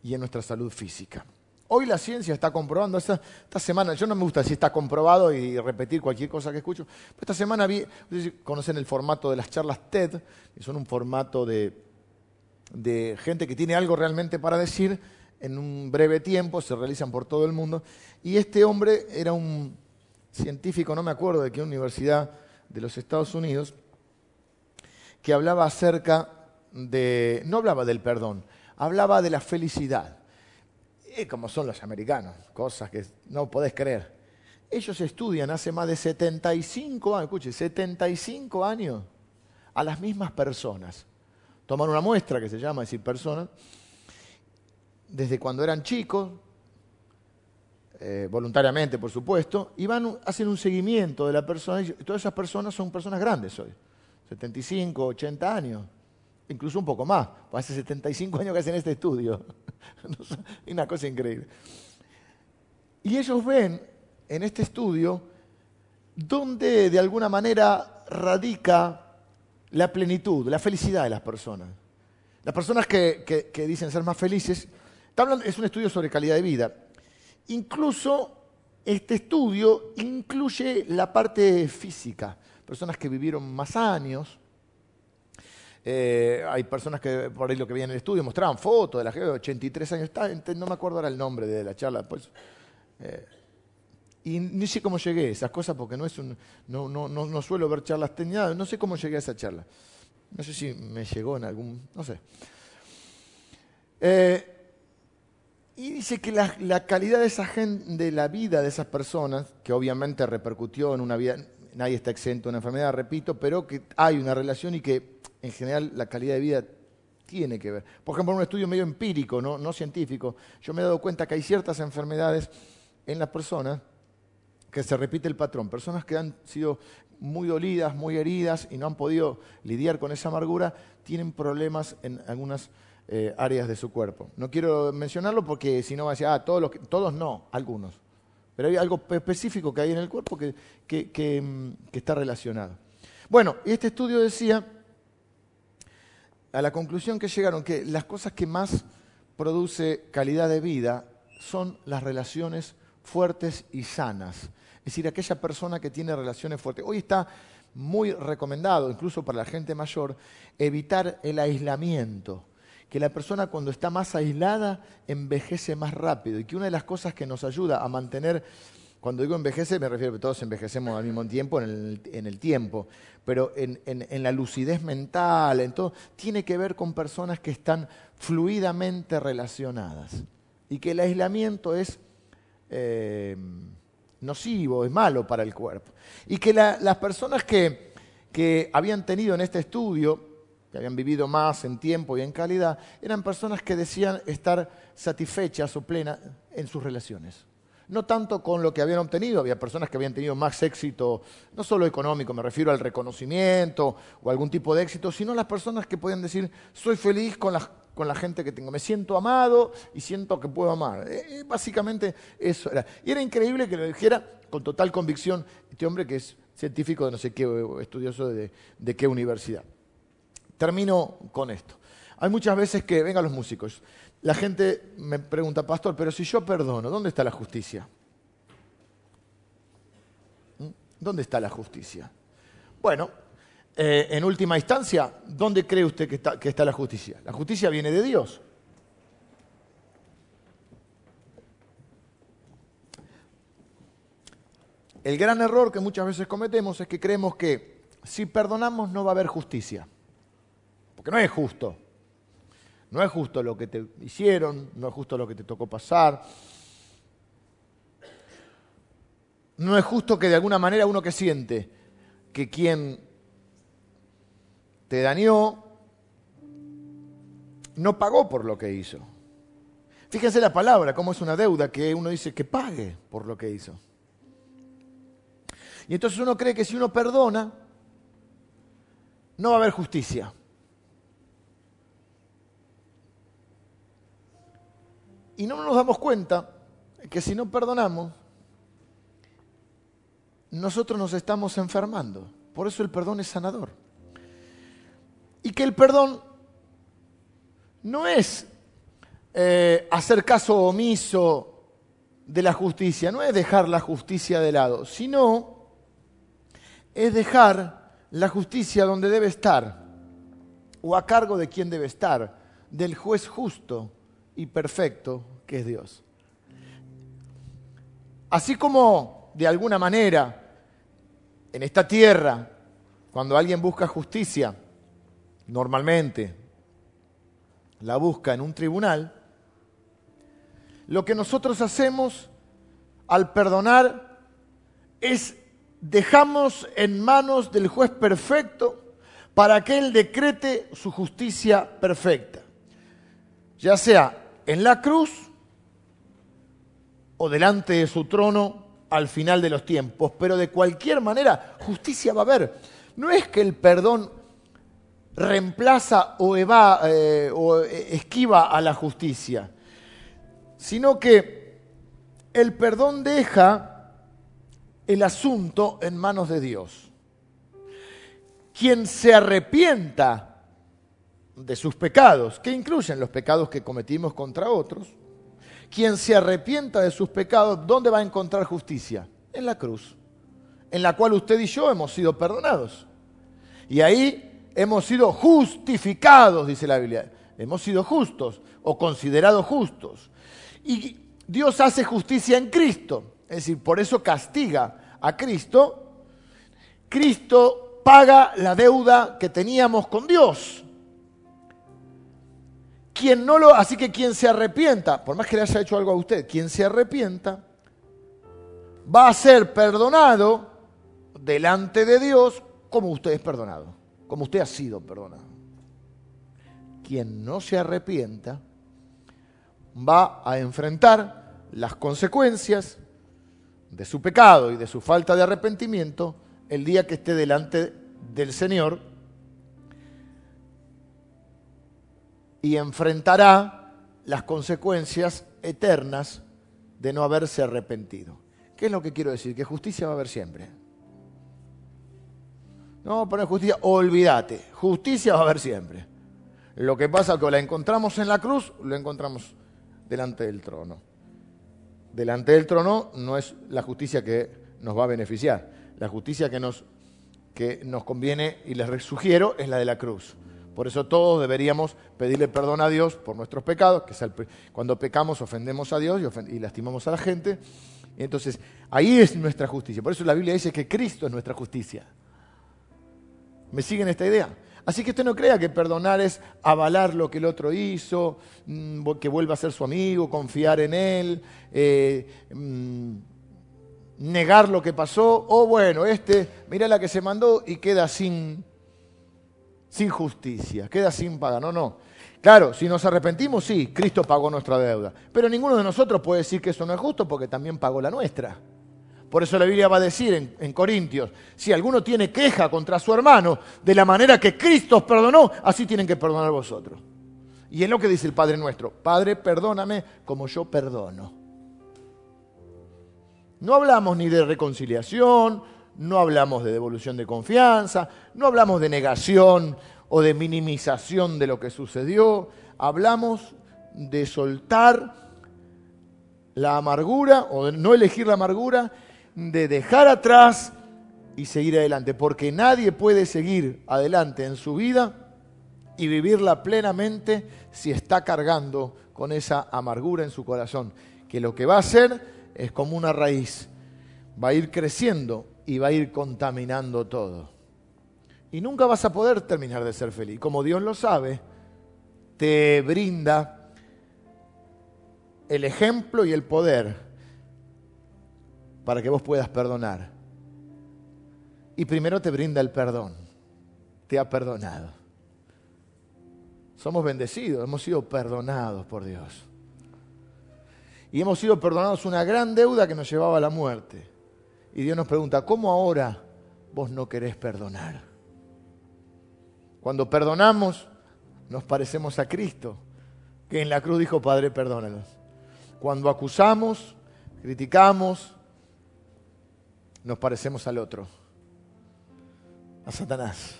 y en nuestra salud física. Hoy la ciencia está comprobando, esta, semana, yo no me gusta si está comprobado y repetir cualquier cosa que escucho, pero esta semana vi, conocen el formato de las charlas TED, que son un formato de gente que tiene algo realmente para decir en un breve tiempo, se realizan por todo el mundo, y este hombre era un científico, no me acuerdo de qué universidad de los Estados Unidos, que hablaba acerca de, no hablaba del perdón, hablaba de la felicidad. Y como son los americanos, cosas que no podés creer. Ellos estudian hace más de 75 años, escuche, 75 años a las mismas personas. Toman una muestra que se llama decir personas, desde cuando eran chicos, eh, voluntariamente por supuesto, y van, hacen un seguimiento de la persona, y todas esas personas son personas grandes hoy, 75, 80 años incluso un poco más, pues hace 75 años que hacen este estudio. es una cosa increíble. Y ellos ven en este estudio dónde de alguna manera radica la plenitud, la felicidad de las personas. Las personas que, dicen ser más felices, es un estudio sobre calidad de vida. Incluso este estudio incluye la parte física. Personas que vivieron más años. Eh, hay personas que por ahí lo que veían en el estudio mostraban fotos de la gente de 83 años. no me acuerdo ahora el nombre de la charla. Pues, eh, y ni sé cómo llegué a esas cosas porque no, es un, no, no, no, suelo ver charlas teñidas. No sé cómo llegué a esa charla. No sé si me llegó en algún. No sé. Eh, y dice que la, calidad de esa gente, de la vida de esas personas, que obviamente repercutió en una vida, nadie está exento de una enfermedad, repito, pero que hay una relación y que en general la calidad de vida tiene que ver. Por ejemplo, en un estudio medio empírico, no, científico, yo me he dado cuenta que hay ciertas enfermedades en las personas que se repite el patrón. Personas que han sido muy dolidas, muy heridas y no han podido lidiar con esa amargura, tienen problemas en algunas eh, áreas de su cuerpo. No quiero mencionarlo porque si no va a decir, ah, todos, los, todos no, algunos. Pero hay algo específico que hay en el cuerpo que, que, mm, que está relacionado. Bueno, este estudio decía, a la conclusión que llegaron, que las cosas que más produce calidad de vida son las relaciones fuertes y sanas. Es decir, aquella persona que tiene relaciones fuertes. Hoy está muy recomendado, incluso para la gente mayor, evitar el aislamiento. Que la persona cuando está más aislada envejece más rápido. Y que una de las cosas que nos ayuda a mantener, cuando digo envejece, me refiero a que todos envejecemos al mismo tiempo en el, tiempo, pero en, la lucidez mental, en todo, tiene que ver con personas que están fluidamente relacionadas. Y que el aislamiento es eh, nocivo, es malo para el cuerpo. Y que las personas que, que habían tenido en este estudio, que habían vivido más en tiempo y en calidad, eran personas que decían estar satisfechas o plenas en sus relaciones. No tanto con lo que habían obtenido, había personas que habían tenido más éxito, no solo económico, me refiero al reconocimiento o algún tipo de éxito, sino las personas que podían decir, soy feliz con la gente que tengo. Me siento amado y siento que puedo amar. Eh, eh, básicamente eso era. Y era increíble que lo dijera con total convicción este hombre que es científico de no sé qué, estudioso de, de qué universidad. Termino con esto. Hay muchas veces que, vengan los músicos, la gente me pregunta, pastor, pero si yo perdono, ¿dónde está la justicia? ¿Mm? ¿Dónde está la justicia? Bueno, eh, en última instancia, ¿dónde cree usted que está, que está la justicia? La justicia viene de Dios. El gran error que muchas veces cometemos es que creemos que si perdonamos no va a haber justicia. Porque no es justo. No es justo lo que te hicieron, no es justo lo que te tocó pasar. No es justo que de alguna manera uno que siente que quien te dañó, no pagó por lo que hizo. Fíjense la palabra, cómo es una deuda que uno dice que pague por lo que hizo. Y entonces uno cree que si uno perdona, no va a haber justicia. Y no nos damos cuenta que si no perdonamos, nosotros nos estamos enfermando. Por eso el perdón es sanador. Y que el perdón no es eh, hacer caso omiso de la justicia, no es dejar la justicia de lado, sino es dejar la justicia donde debe estar, o a cargo de quien debe estar, del juez justo y perfecto que es Dios. Así como de alguna manera en esta tierra, cuando alguien busca justicia, normalmente la busca en un tribunal, lo que nosotros hacemos al perdonar es dejamos en manos del juez perfecto para que él decrete su justicia perfecta, ya sea en la cruz o delante de su trono al final de los tiempos, pero de cualquier manera justicia va a haber. No es que el perdón reemplaza o, eh, o esquiva a la justicia, sino que el perdón deja el asunto en manos de Dios. Quien se arrepienta de sus pecados, que incluyen los pecados que cometimos contra otros, quien se arrepienta de sus pecados, ¿dónde va a encontrar justicia? En la cruz, en la cual usted y yo hemos sido perdonados. Y ahí hemos sido justificados, dice la Biblia. Hemos sido justos o considerados justos. Y Dios hace justicia en Cristo. Es decir, por eso castiga a Cristo. Cristo paga la deuda que teníamos con Dios. No lo, así que quien se arrepienta, por más que le haya hecho algo a usted, quien se arrepienta va a ser perdonado delante de Dios como usted es perdonado, como usted ha sido perdonado. Quien no se arrepienta va a enfrentar las consecuencias de su pecado y de su falta de arrepentimiento el día que esté delante del Señor y enfrentará las consecuencias eternas de no haberse arrepentido. ¿Qué es lo que quiero decir? Que justicia va a haber siempre. No, poner justicia, olvídate, justicia va a haber siempre. Lo que pasa es que la encontramos en la cruz, lo encontramos delante del trono. Delante del trono no es la justicia que nos va a beneficiar. La justicia que nos, que nos conviene y les sugiero es la de la cruz. Por eso todos deberíamos pedirle perdón a Dios por nuestros pecados, que cuando pecamos ofendemos a Dios y, lastimamos a la gente. entonces, ahí es nuestra justicia. Por eso la Biblia dice que Cristo es nuestra justicia. ¿Me siguen esta idea? Así que usted no crea que perdonar es avalar lo que el otro hizo, mm, que vuelva a ser su amigo, confiar en él, eh, mm, negar lo que pasó, o bueno, este, mira la que se mandó y queda sin, sin justicia, queda sin paga. No, no. Claro, si nos arrepentimos, sí, Cristo pagó nuestra deuda. Pero ninguno de nosotros puede decir que eso no es justo porque también pagó la nuestra. Por eso la Biblia va a decir en, Corintios, si alguno tiene queja contra su hermano, de la manera que Cristo os perdonó, así tienen que perdonar vosotros. Y es lo que dice el Padre nuestro, Padre, perdóname como yo perdono. No hablamos ni de reconciliación, no hablamos de devolución de confianza, no hablamos de negación o de minimización de lo que sucedió, hablamos de soltar la amargura o de no elegir la amargura, de dejar atrás y seguir adelante, porque nadie puede seguir adelante en su vida y vivirla plenamente si está cargando con esa amargura en su corazón, que lo que va a hacer es como una raíz, va a ir creciendo y va a ir contaminando todo. Y nunca vas a poder terminar de ser feliz. Como Dios lo sabe, te brinda el ejemplo y el poder para que vos puedas perdonar. Y primero te brinda el perdón. Te ha perdonado. Somos bendecidos, hemos sido perdonados por Dios. Y hemos sido perdonados una gran deuda que nos llevaba a la muerte. Y Dios nos pregunta, ¿cómo ahora vos no querés perdonar? Cuando perdonamos, nos parecemos a Cristo, que en la cruz dijo, Padre, perdónanos. Cuando acusamos, criticamos, nos parecemos al otro, a Satanás,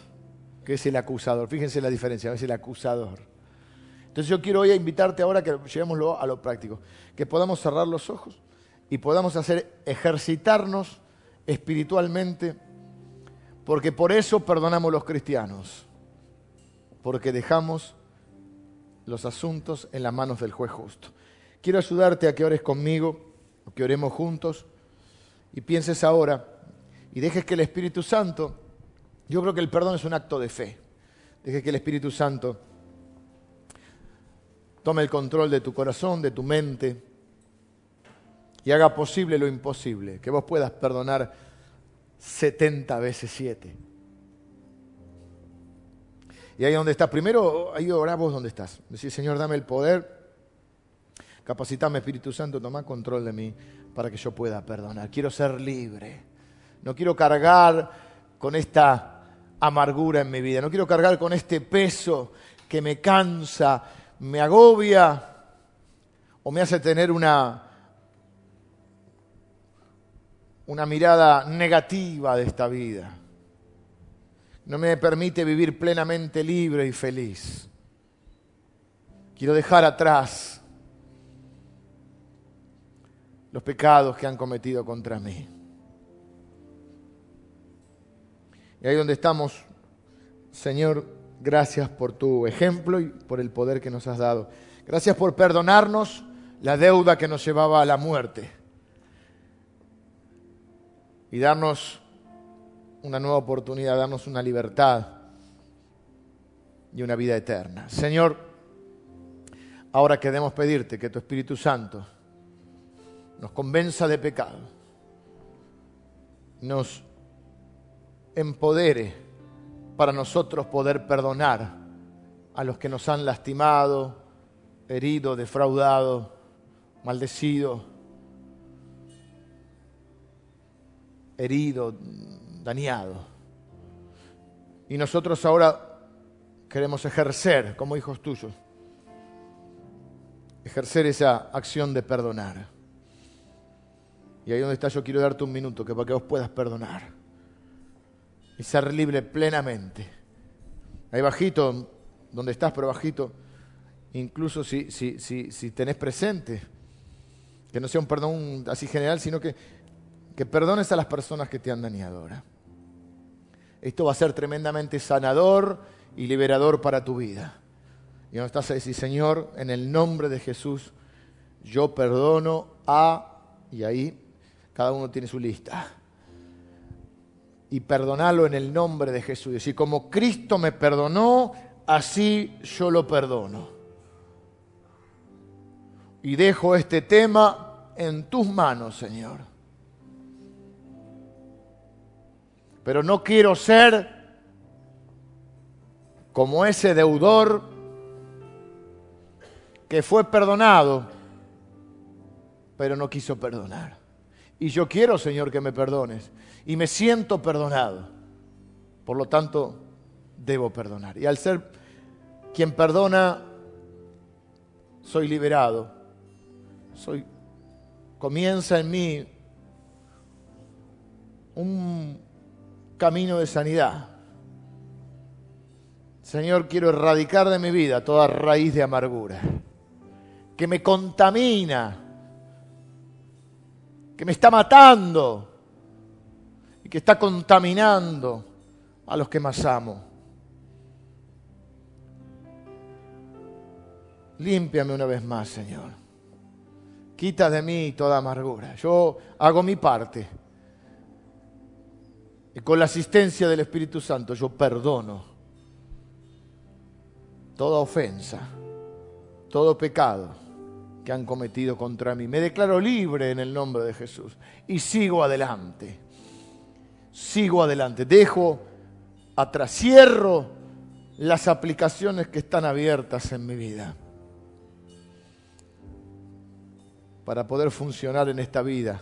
que es el acusador. Fíjense la diferencia, es el acusador. Entonces yo quiero hoy invitarte ahora que llevémoslo a lo práctico, que podamos cerrar los ojos y podamos hacer ejercitarnos espiritualmente, porque por eso perdonamos los cristianos, porque dejamos los asuntos en las manos del juez justo. Quiero ayudarte a que ores conmigo, que oremos juntos y pienses ahora y dejes que el Espíritu Santo, yo creo que el perdón es un acto de fe, dejes que el Espíritu Santo tome el control de tu corazón, de tu mente, y haga posible lo imposible, que vos puedas perdonar 70 veces 7. Y ahí donde estás, primero, ahí orá vos donde estás. Decir, Señor, dame el poder, capacitame Espíritu Santo, toma control de mí para que yo pueda perdonar. Quiero ser libre. No quiero cargar con esta amargura en mi vida. No quiero cargar con este peso que me cansa, me agobia o me hace tener una una mirada negativa de esta vida. No me permite vivir plenamente libre y feliz. Quiero dejar atrás los pecados que han cometido contra mí. Y ahí donde estamos, Señor, gracias por tu ejemplo y por el poder que nos has dado. Gracias por perdonarnos la deuda que nos llevaba a la muerte y darnos una nueva oportunidad, darnos una libertad y una vida eterna. Señor, ahora queremos pedirte que tu Espíritu Santo nos convenza de pecado, nos empodere para nosotros poder perdonar a los que nos han lastimado, herido, defraudado, maldecido, herido, dañado. Y nosotros ahora queremos ejercer como hijos tuyos, ejercer esa acción de perdonar. Y ahí donde está yo quiero darte un minuto que para que vos puedas perdonar y ser libre plenamente. Ahí bajito, donde estás, pero bajito, incluso si, si, si, si tenés presente, que no sea un perdón así general, sino que, que perdones a las personas que te han dañado ahora. Esto va a ser tremendamente sanador y liberador para tu vida. Y donde estás a decir, Señor, en el nombre de Jesús, yo perdono a, y ahí cada uno tiene su lista. Y perdonarlo en el nombre de Jesús. Y decir, como Cristo me perdonó, así yo lo perdono. Y dejo este tema en tus manos, Señor. Pero no quiero ser como ese deudor que fue perdonado, pero no quiso perdonar. Y yo quiero, Señor, que me perdones. Y me siento perdonado. Por lo tanto, debo perdonar. Y al ser quien perdona, soy liberado. Soy, comienza en mí un camino de sanidad. Señor, quiero erradicar de mi vida toda raíz de amargura que me contamina, que me está matando y que está contaminando a los que más amo. Límpiame una vez más, Señor. Quita de mí toda amargura. Yo hago mi parte. Y con la asistencia del Espíritu Santo yo perdono toda ofensa, todo pecado que han cometido contra mí. Me declaro libre en el nombre de Jesús y sigo adelante. Sigo adelante. Dejo atrás, cierro las aplicaciones que están abiertas en mi vida para poder funcionar en esta vida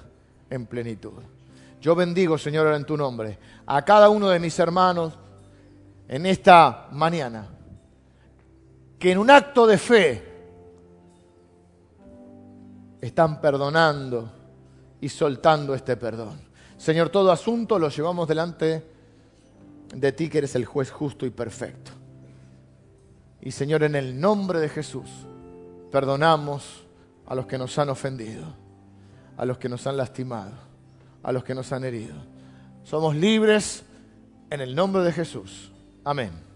en plenitud. Yo bendigo, Señor, en tu nombre, a cada uno de mis hermanos en esta mañana, que en un acto de fe están perdonando y soltando este perdón. Señor, todo asunto lo llevamos delante de ti que eres el juez justo y perfecto. Y Señor, en el nombre de Jesús, perdonamos a los que nos han ofendido, a los que nos han lastimado, a los que nos han herido. Somos libres en el nombre de Jesús. Amén.